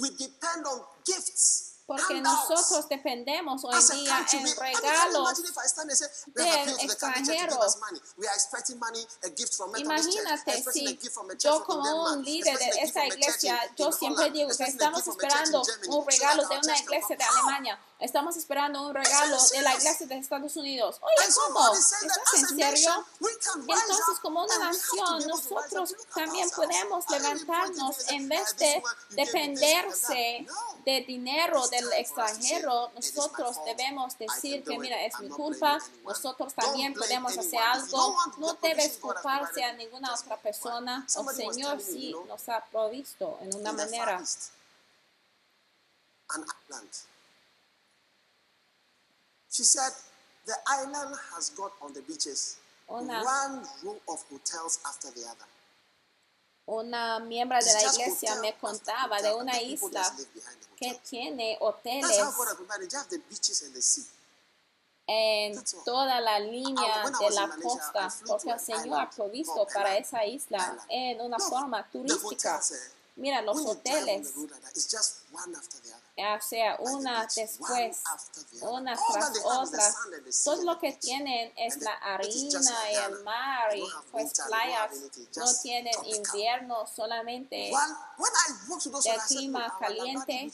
Porque nosotros dependemos hoy en día en regalos del extranjero. Imagínate si yo como un líder de esa iglesia, yo siempre digo que estamos esperando un regalo de una iglesia de Alemania estamos esperando un regalo de la iglesia de Estados Unidos. Oye, ¿cómo? ¿Estás en serio? entonces, como una nación, nosotros también podemos levantarnos en vez de dependerse de dinero del extranjero. "It is my Nosotros debemos decir que, mira, es mi culpa. Nosotros también podemos hacer algo. No debes culparse a ninguna otra persona. El Señor sí nos ha provisto en una manera. She said the island has got on the beaches Una- one row of hotels after the other. Una miembro de la iglesia me contaba de una isla que tiene That's how hoteles God has provided. You have the beaches and the sea. en toda la línea de la costa, porque el Señor ha provisto para esa isla en una forma turística. Mira, los hoteles, o sea, una después, una tras otra. Todo lo que tienen es la harina y el mar y pues playas. No tienen invierno, solamente said, clima "Look, our caliente.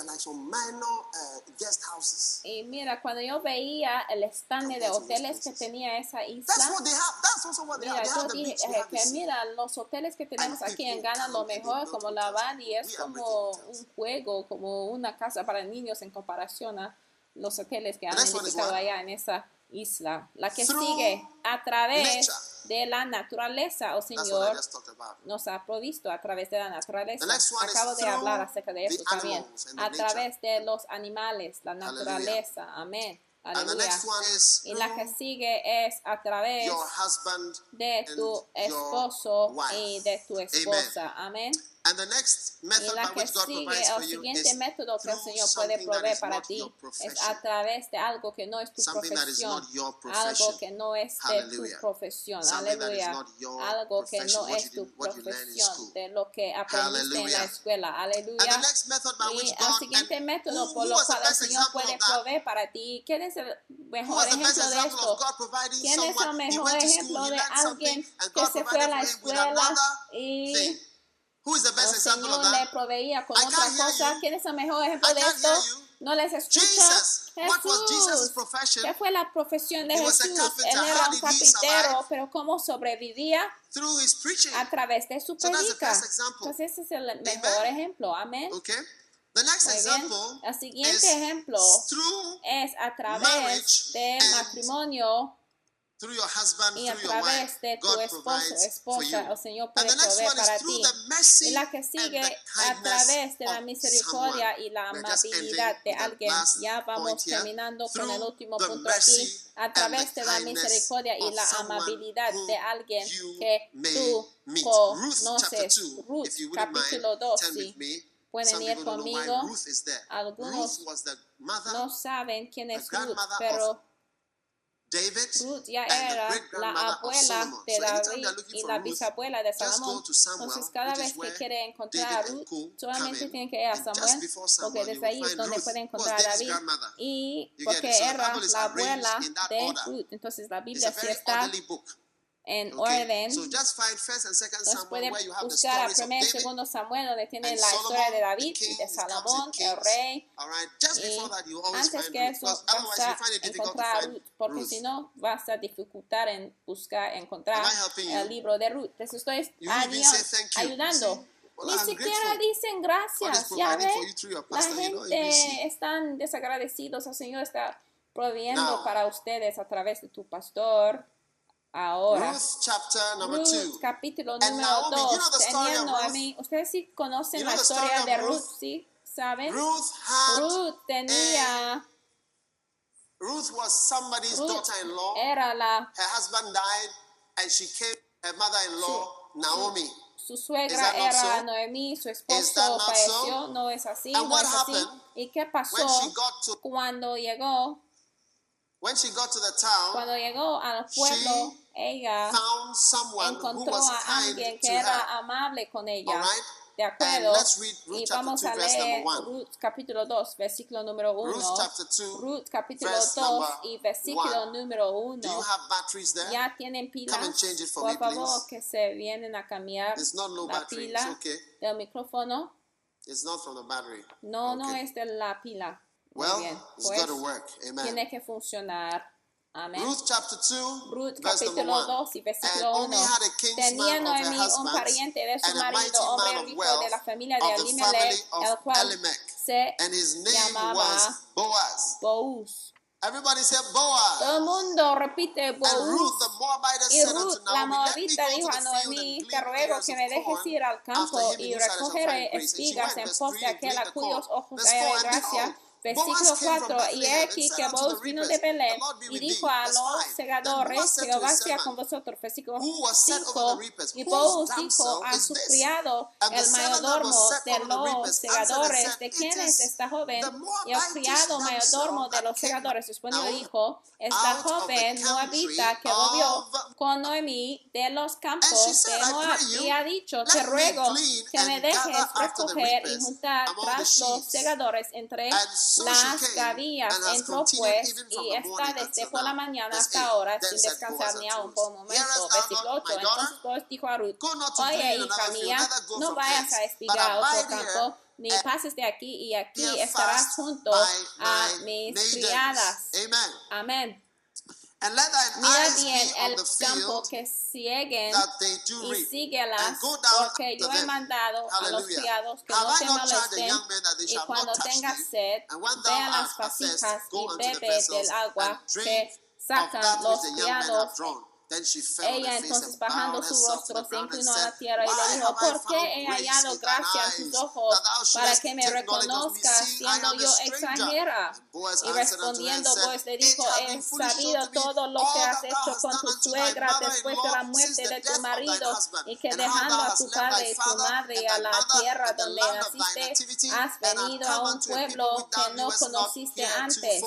Like, minor uh, guest houses. Y mira, cuando yo veía el stand de hoteles que tenía esa That's isla, what they have. That's also what they mira, have. They yo have the dije beach, eh, que mira, los hoteles que tenemos aquí en Ghana, lo and mejor, como la hotels. Bali, es como un juego, como una casa para niños en comparación a los hoteles que han what? allá en esa isla. La que Through sigue a través nature. De la naturaleza, oh Señor, nos ha provisto a través de la naturaleza. Acabo de hablar acerca de eso también. A través de los animales, la naturaleza. Amén. Aleluya. Y la que sigue es a través de tu esposo y de tu esposa. Amén. And the next Y method la que which God sigue, el you siguiente is método que el through Señor puede something that proveer is para not ti your es profession. a través de algo que no es tu profesión, algo que no es de tu profesión, aleluya, algo que no es tu profesión, de lo que aprendiste en la escuela, And the aleluya. next method by Y which el God siguiente método por lo cual el Señor puede proveer para ti. ¿Quién es el mejor ejemplo de esto? ¿Quién es el mejor ejemplo de alguien que se fue a la escuela y. Who is the best example of le proveía con I otra cosa? you. ¿Quién es el mejor ejemplo I de esto? ¿No les escucha? Jesus. What was Jesus' Jesús. profession? ¿Qué fue la profesión de He Jesús? Él era un carpintero, pero ¿cómo sobrevivía? Through his preaching. A través de su So that's the predica. first example. Entonces ese es el mejor ejemplo. Amén. Okay? The next Muy bien. example El siguiente is ejemplo es a través marriage de and matrimonio husband, y a través de tu esposo, esposa, el Señor puede proveer para ti. Y la que sigue a través de la misericordia y la amabilidad de alguien. Ya vamos terminando con el último punto aquí. A través de la misericordia y la amabilidad de alguien que tú conoces. 2, Ruth, capítulo mind, 2, turn sí. Pueden ir conmigo. Algunos No saben quién es Ruth, pero Ruth ya era la abuela de David y la bisabuela de Salomón. Entonces cada vez que quiere encontrar a Ruth, solamente tienen que ir a Samuel, porque desde ahí es donde puede encontrar a David. Y porque era la abuela de. Ruth. Entonces la Biblia sí está. En Okay? orden. So just find First and Second Entonces puede where you have the buscar a primer y segundo Samuel donde tiene la historia de David y de Salomón, el rey. Right. Just Y that, you antes que eso vas a encontrar Ruth, porque Ruth. si no vas a dificultar en buscar, encontrar el libro de Ruth. Les estoy ayudando. Ni siquiera dicen gracias. Ya ven, la gente están desagradecidos. El Señor está proviendo Now, para ustedes a través de tu pastor. Ahora, Ruth chapter number Ruth, two. capítulo And número Naomi, you 2. know Tenía Noemi. Ustedes sí conocen You know la historia de Ruth? Ruth, ¿sí? ¿Saben? Ruth had Ruth tenía, Ruth was somebody's daughter-in-law. era la, Her husband died, and she came. Her mother-in-law, Naomi. su suegra era so? Noemí, su esposo falleció, so? no es así, And no es así. ¿Y qué pasó When she got to cuando llegó, when she got to the town, cuando llegó al pueblo, ella encontró a alguien que era amable con ella. De acuerdo. Y vamos a leer Ruth capítulo 2, versículo número 1. Ruth capítulo 2 y versículo número 1. ¿Ya tienen pilas? Por favor, que se vienen a cambiar la pila del micrófono. No, no es de la pila. Muy bien. Pues, tiene que funcionar. Ruth, chapter 2, Ruth capítulo 2 y versículo 1. Tenía Noemí un pariente de su marido, hombre rico de la familia de Elimelech, el cual se llamaba Boaz. Everybody said Boaz. Todo el mundo repite Boaz. And Ruth, y Ruth, la Moabita, dijo a Noemí, te ruego que me dejes ir al campo y recogeré espigas en pos de aquel a cuyos ojos haya gracia. Versículo 4, y aquí que Boaz vino de Belén y dijo a los segadores, Jehová sea con vosotros. Versículo 5, y Boaz dijo a su criado, el mayordomo de los segadores, ¿de quién es esta joven? Y el criado mayordomo de los segadores. Respondió y dijo, esta joven moabita que volvió con Noemí de los campos de Moab y ha dicho, te ruego que me dejes recoger y juntar tras los segadores entre las cabías. Entró pues y está desde por la mañana hasta ahora sin descansar ni aún por un momento. Versículo 8. Entonces Boaz pues, dijo a Ruth, oye hija mía, no vayas a espigar otro campo ni pases de aquí y aquí estarás junto a mis criadas. Amén. Mira bien el campo que cieguen y síguelas, porque yo he mandado a los criados que no te molesten y cuando tengas sed, ve a las vasijas y bebe del agua que sacan los criados ella entonces bajando su rostro se inclinó a la tierra y le dijo, ¿por qué he hallado gracia en tus ojos para que me reconozcas siendo yo extranjera? Y respondiendo pues le dijo, he sabido todo lo que has hecho con tu suegra después de la muerte de tu marido y que dejando a tu padre y tu madre a la tierra donde naciste, has venido a un pueblo que no conociste antes.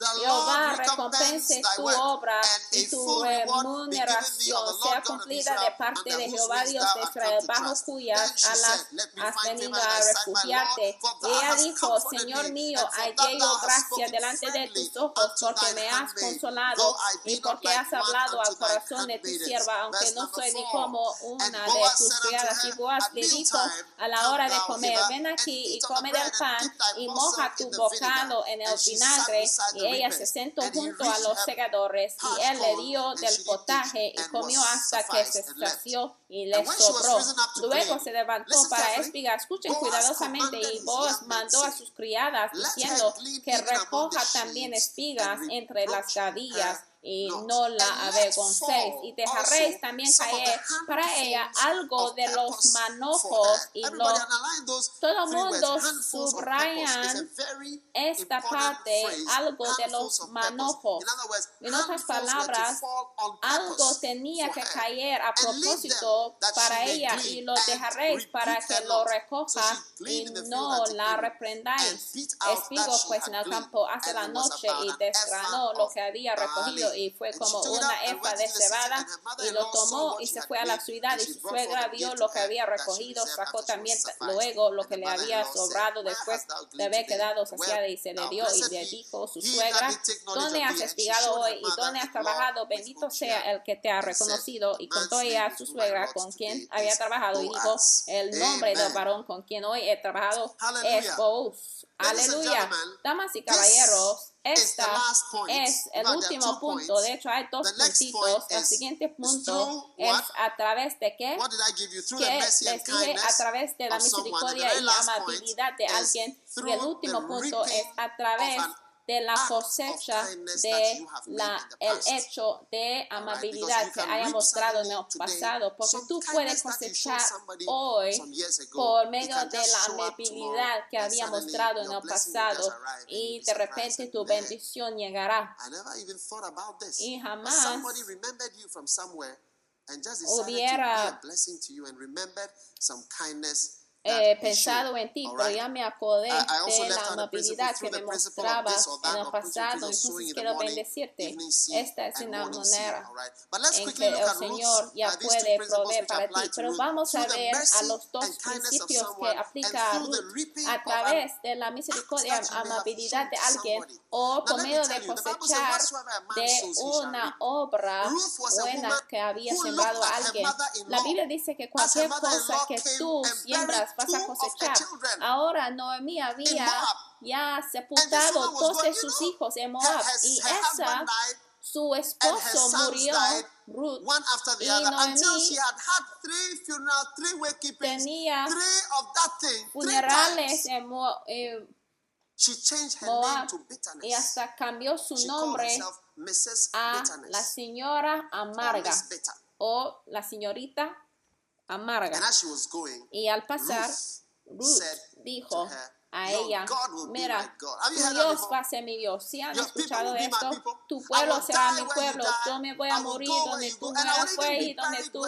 Jehová recompense tu obra y tu eh, remuneración sea cumplida de parte de Jehová Dios de Israel, bajo cuyas alas has venido a refugiarte. Ella dijo, Señor mío, hallé yo gracia delante de tus ojos, porque me has consolado y porque has hablado al corazón de tu sierva, aunque no soy ni como una de tus criadas. Y Boaz le dijo a la hora de comer, ven aquí y come del pan y moja tu bocado en el vinagre. Y ella se sentó junto a los segadores y él le dio del potaje y comió hasta que se sació y le sobró. Luego se levantó para espigar. Escuchen cuidadosamente y Boaz mandó a sus criadas diciendo que recoja también espigas entre las gadillas y no. la avergoncéis y dejaréis también caer para ella algo de los manojos y los todo mundo subrayan esta parte algo de los manojos. En otras palabras algo tenía que caer a propósito para ella y lo dejaréis para que lo recoja y no la reprendáis. espigo pues en el campo hace la noche y desgranó lo que había recogido y fue como una efa de cebada y lo tomó y se fue a la ciudad y su suegra vio lo que había recogido, sacó también luego lo que le había sobrado después de haber quedado saciada y se le dio y le dijo su suegra, ¿dónde has investigado hoy y dónde has trabajado? Bendito sea el que te ha reconocido y contó ella a su suegra con quien había trabajado y dijo, el nombre del varón con quien hoy he trabajado es Boaz. Aleluya. Damas y caballeros, esta es el último punto. De hecho, hay dos puntitos. El siguiente punto es a través de qué? Que les dije a través de la misericordia y la amabilidad de alguien. Y el último punto es a través de la cosecha de la, el hecho de amabilidad que haya mostrado en el pasado, porque tú puedes cosechar hoy por medio de la amabilidad que había mostrado en el pasado y de repente tu bendición llegará. Y jamás hubiera eh, pensado en ti, pero ya me acordé de la amabilidad que me mostraba en el pasado, entonces quiero bendecirte. Esta es una manera en que el Señor ya puede proveer para ti. Pero vamos a ver a los dos principios que aplica a Ruth a través de la misericordia y amabilidad de alguien o por medio de cosechar "Whatsoever a man de una reap." obra buena que había sembrado a alguien. La Biblia dice que cualquier cosa que came vas a cosechar. Ahora Noemí había ya sepultado todos sus hijos en Moab. y esa su esposo murió Ruth. y Noemí tenía funerales en Moab y hasta cambió su nombre a la señora amarga o la señorita amarga. Y al pasar, Ruth, dijo a ella, mira, tu Dios va a ser mi Dios. Si han escuchado esto, tu pueblo será mi pueblo. Yo me voy a morir donde tú mueras y donde tú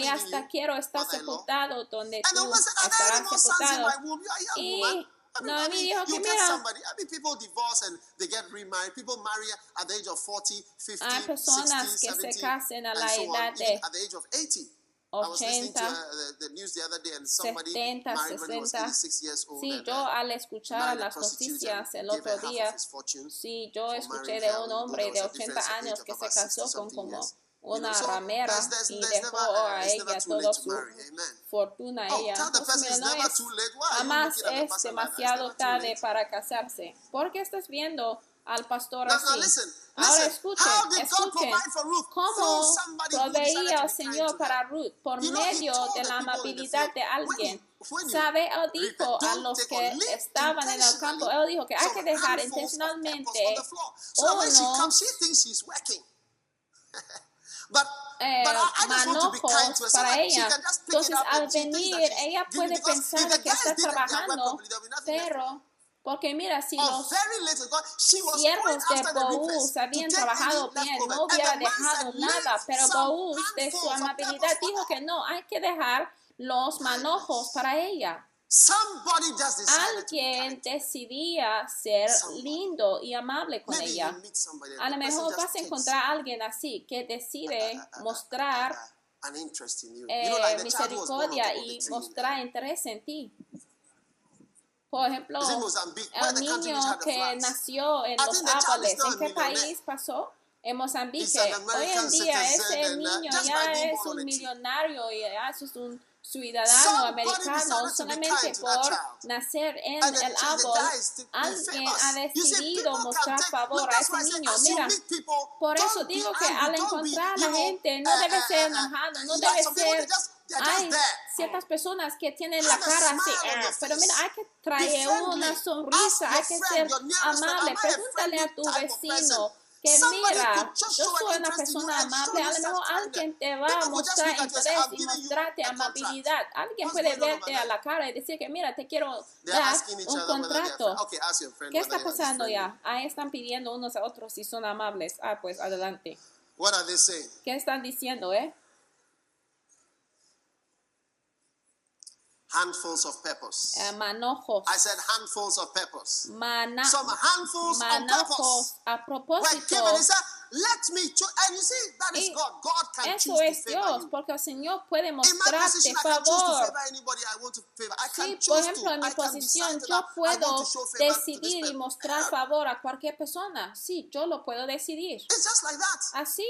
y hasta quiero estar sepultado donde tú estarás sepultado. Y no, a mí dijo que mira, hay personas que se casen a la edad de 70, 60. Sí, yo al escuchar las noticias el otro día, sí, yo escuché de un hombre de 80 años que se casó con como una ramera y dejó a ella toda su fortuna. Ella. Pues no es, jamás es demasiado tarde para casarse. porque estás viendo? al pastor así. Now, now listen, Ahora escuchen, escuchen cómo proveía el Señor para Ruth por medio de la amabilidad de alguien. Sabe, él dijo a los que estaban en el campo, él dijo que hay que dejar intencionalmente. uno oh, eh, manojos para ella. Entonces, al venir, ella puede pensar que está trabajando, pero porque mira, si los siervos de Boús habían trabajado bien, no hubiera dejado nada, pero Boús de su amabilidad dijo que no, hay que dejar los manojos para ella. Alguien decidía ser lindo y amable con ella. A lo mejor vas a encontrar a alguien así que decide mostrar eh, misericordia y mostrar interés en ti por ejemplo, el niño que nació en Los Ángeles, ¿en qué país pasó? En Mozambique. Hoy en día ese niño ya es un millonario y ya es un ciudadano americano solamente por nacer en el árbol, alguien ha decidido mostrar favor a ese niño. Mira, por eso digo que al encontrar a la gente no debe ser enojado, no debe ser hay ciertas personas que tienen la cara así, ah, pero mira, hay que traer una sonrisa, hay que ser amable, pregúntale a tu vecino que mira, yo soy una persona amable, a lo mejor alguien te va a mostrar interés y mostrarte amabilidad. Alguien puede verte a la cara y decir que mira, te quiero dar un contrato. ¿Qué está pasando ya? Ahí están pidiendo unos a otros si son amables. Ah, pues adelante. ¿Qué están diciendo, eh? handfuls of peppers. Eh, manojos. I said handfuls of peppers. Some handfuls manojos of peppers. A propósito. Let me choose. And you see, that is God. God can eso choose es Dios, you. porque el Señor puede mostrarte position, favor. Sí, por ejemplo, en mi posición, yo puedo decidir y mostrar favor a cualquier persona. Sí, yo lo puedo decidir. It's just like that. Así.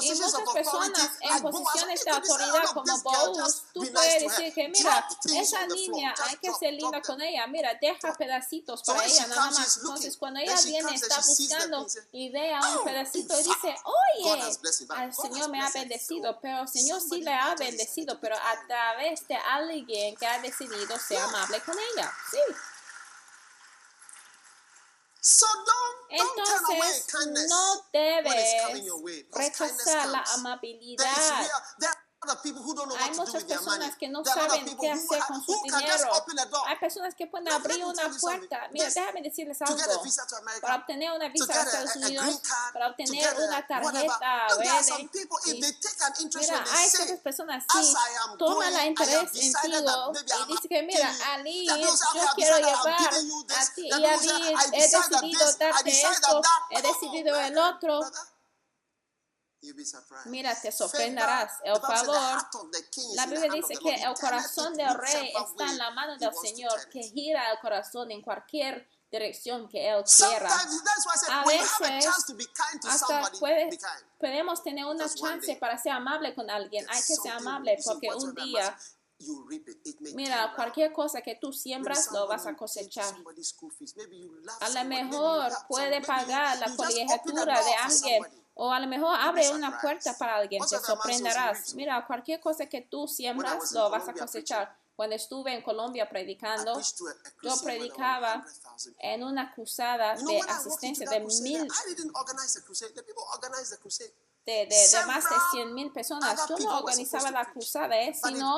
Y muchas personas en posiciones de autoridad como Paulus, tú puedes decir que, mira, esa niña hay que ser linda con ella, mira, deja pedacitos para ella nada más. Entonces, cuando ella viene, está buscando y ve a un pedacito y dice, oye, el Señor me ha bendecido, pero el Señor sí le ha bendecido, pero a través de alguien que ha decidido ser amable con ella. Sí. Entonces, no debes rechazar la amabilidad. Hay muchas personas que no saben qué hacer con su dinero. Hay personas que pueden abrir una puerta. Mira, déjame decirles algo. Para obtener una visa a Estados Unidos, para obtener una tarjeta verde. Mira, hay ciertas personas sí toman la interés en ti y dicen que mira, Ali, yo quiero llevar a ti y Ali he decidido darte esto, he decidido el otro. Mira, te sorprenderás. El favor. La Biblia dice que el corazón del rey está en la mano del Señor, que gira el corazón en cualquier dirección que Él quiera. A veces, hasta puede, podemos tener una chance para ser amable con alguien. Hay que ser amable porque un día Mira, cualquier cosa que tú siembras lo vas a cosechar. A lo mejor puede pagar la colegiatura de alguien o a lo mejor abre una puerta para alguien, te sorprenderás. Mira, cualquier cosa que tú siembras lo vas a cosechar. Cuando estuve en Colombia predicando, yo predicaba 100,000 people. en una cruzada de asistencia de mil, De, de, de más de Several 100 mil personas. Yo no organizaba la cruzada, eh, sino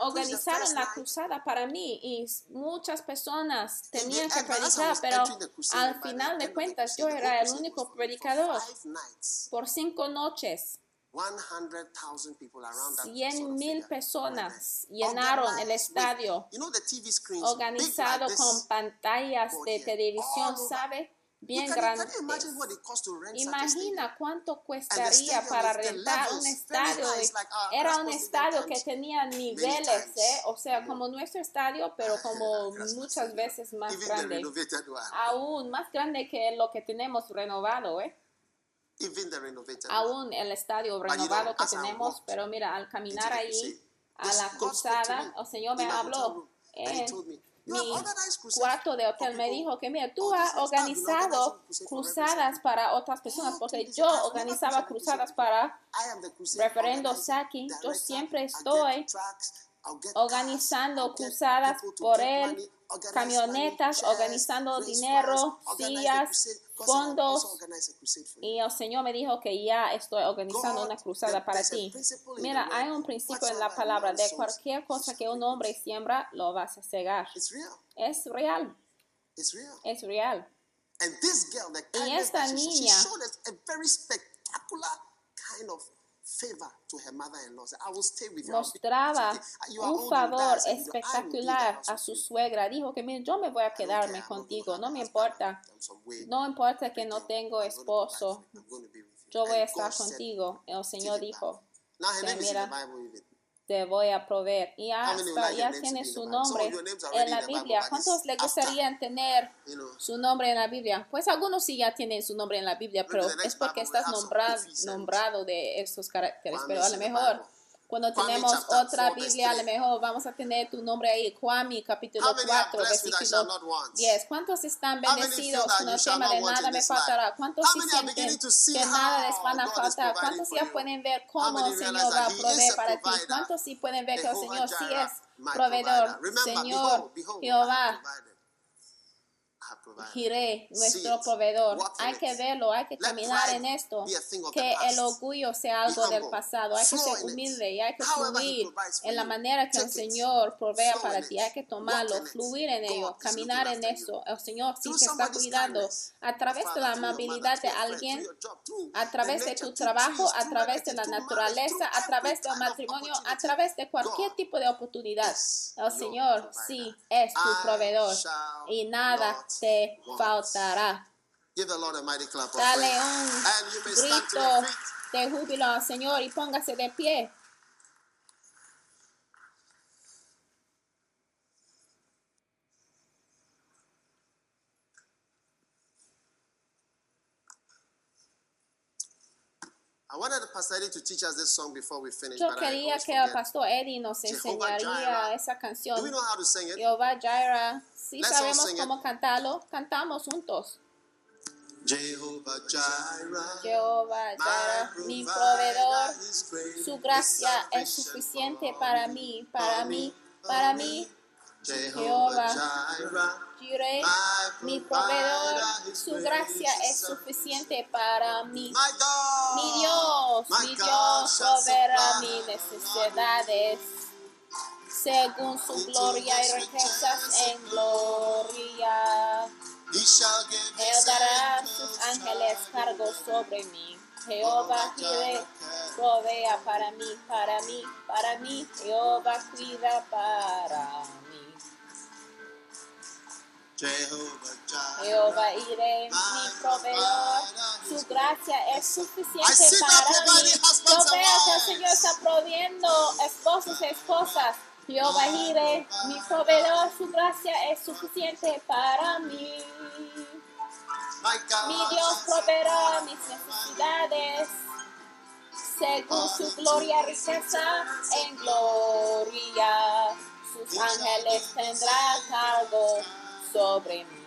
organizaron la cruzada para mí y muchas personas tenían que predicar, pero al final de cuentas yo era el único predicador por cinco noches. 100,000 people around that sort Cien of mil figure personas llenaron el estadio, organizado con pantallas de televisión. ¿sabe? Bien grandes. Imagina cuánto stadium para rentar un estadio. our Era un estadio que tenía niveles, ¿eh? O sea, como nuestro estadio, pero como Rasmus muchas veces más grande. Aún más grande que lo que tenemos renovado, ¿eh? Aún el estadio renovado que tenemos, pero mira, al caminar ahí a la cruzada, el Señor me habló room, and he en told me, "You have mi cuarto de hotel. Me dijo que mira, tú has organizado for cruzadas para otras personas, porque yo organizaba a cruzadas para Referendo Saki, yo siempre estoy organizando cruzadas por él, camionetas, organizando dinero, sillas, fondos. also organize a crusade for you. Y el Señor me dijo que ya estoy organizando una cruzada para ti. principle in Mira, hay un principio en la palabra de cualquier cosa que un hombre siembra, lo vas a cegar. It's real. Es real, It's real. es real. And this girl, the Y esta niña- Mostraba un favor die. I said, "I will build a espectacular a su you." suegra. Dijo que yo me voy a quedarme contigo, no me importa. No importa que no tengo esposo, yo voy a estar contigo. El Señor "Take it dijo, back." Now her que mira. Te voy a proveer. Y hasta ya tiene su nombre en la Biblia. ¿Cuántos after, gustaría tener su nombre en la Biblia? Pues algunos sí ya tienen su nombre en la Biblia, pero es porque estás have some nombra- Kufis and nombrado de estos caracteres. Pero a lo mejor. Cuando Kwame tenemos otra 4 verse Biblia, a lo 3. mejor vamos a tener tu nombre ahí, Kwame, capítulo How many are 4, blessed with I shall versículo not want? 10. ¿Cuántos están bendecidos? No tema de nada me faltará. ¿Cuántos sí sienten que nada les van a faltar? ¿Cuántos ya pueden ver cómo el Señor va a proveer para ti? ¿Cuántos sí pueden ver que el Señor sí es proveedor? Señor, Jehová, have provided. I have provided. Jiré, nuestro proveedor. Hay que verlo, hay que caminar en esto. Que el orgullo sea algo del pasado. Hay que ser humilde y hay que fluir en la manera que el. Señor provea para ti. Hay que tomarlo, fluir en ello, caminar en eso. El Señor sí te está cuidando a través de la amabilidad de alguien a través de tu trabajo, a través de la naturaleza, a través del matrimonio, a través de cualquier tipo de oportunidad. El Señor sí es tu proveedor y nada not te faltará. Give the Lord a mighty clap of Dale un grito de júbilo al Señor y póngase de pie. I wanted Pastor Eddie to teach us this song before we finish, Yo quería que el pastor Eddie nos enseñaría esa Do canción. we know how to sing it? Jehová Jireh. Si sabemos cómo cantarlo, cantamos juntos. Jehovah Jireh, Jehová Jireh, mi proveedor. Su gracia es suficiente para mí, para mí, para mí. Jehová Jireh, mi proveedor, su gracia es suficiente para mí. Mi Dios, proveerá mis necesidades según su gloria y riquezas en gloria. Él dará a sus ángeles cargo sobre mí. Jehová Jireh provea para mí, para mí, para mí. Jehová cuida para mí. Jehová iré, mi proveedor, su gracia es suficiente para mí. Yo veo que el Señor está proviendo esposos y esposas. Jehová iré, mi proveedor, su gracia es suficiente para mí. Mi Dios proveerá mis necesidades según su gloria riqueza en gloria. Sus ángeles tendrá cargo sobre mí.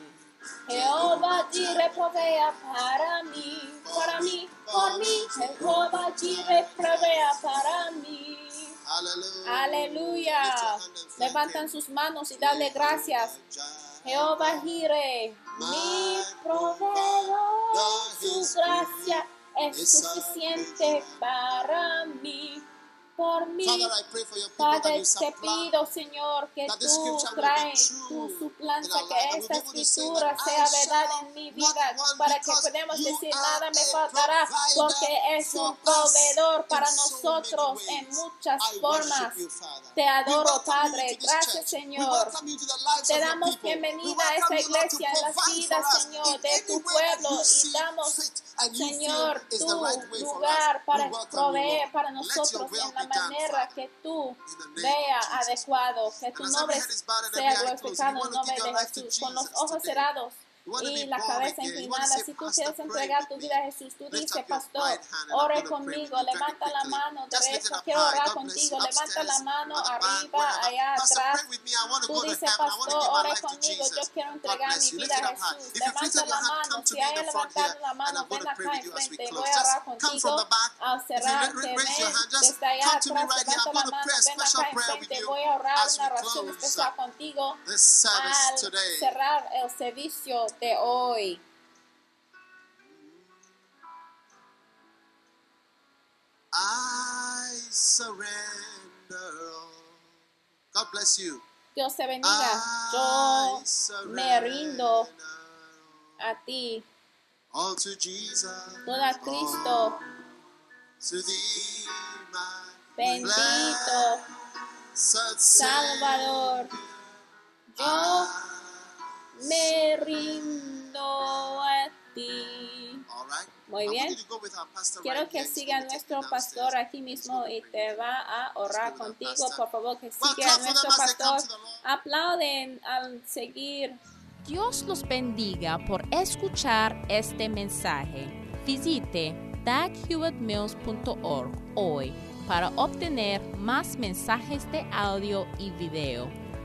Jehová Jireh provea para mí, para mí, por mí. Jehová Jireh provea para mí. Hallelujah. Aleluya. Levantan sus manos y dale gracias. Jehová Jireh, mi proveedor, su gracia es suficiente para mí. Por mí, Padre, te pido, Señor, que tú traes, in suplanza que esta escritura sea verdad en mi vida, para que podamos decir nada me faltará, porque es un proveedor para so nosotros en muchas formas. Te adoro, Padre. Gracias, Señor. Te damos bienvenida a esta iglesia, en las vidas, Señor, de tu pueblo. y damos, Señor, tu lugar para proveer para nosotros en la done, manera que tú In the name vea of Jesus. adecuado, que tu nombre sea glorificado en to nombre de Jesús, con los ojos cerrados y la cabeza inclinada. Si tú quieres entregar tu vida a Jesús, tú dices, Pastor, ore conmigo, levanta la mano derecha, quiero orar contigo, levanta la mano arriba, allá atrás. Tú dices, Pastor, ore conmigo, yo quiero entregar mi vida a. Jesús. Levanta la mano. Si hay levantado la mano, ven acá enfrente. Voy a orar contigo. Al cerrar, ven desde allá atrás, levanta la mano, ven acá enfrente. Voy a orar una oración especial contigo al cerrar el servicio de hoy. I surrender all. God bless you. Dios te bendiga. Yo me rindo a ti, all to Jesus. todo a Cristo, To thee, my bendito Salvador. Yo me rindo a ti. All right. Muy bien. Quiero que siga nuestro pastor aquí mismo y te va a orar contigo. Por favor, que siga nuestro pastor. Aplauden al seguir. Dios los bendiga por escuchar este mensaje. Visite daghewittmills.org hoy para obtener más mensajes de audio y video,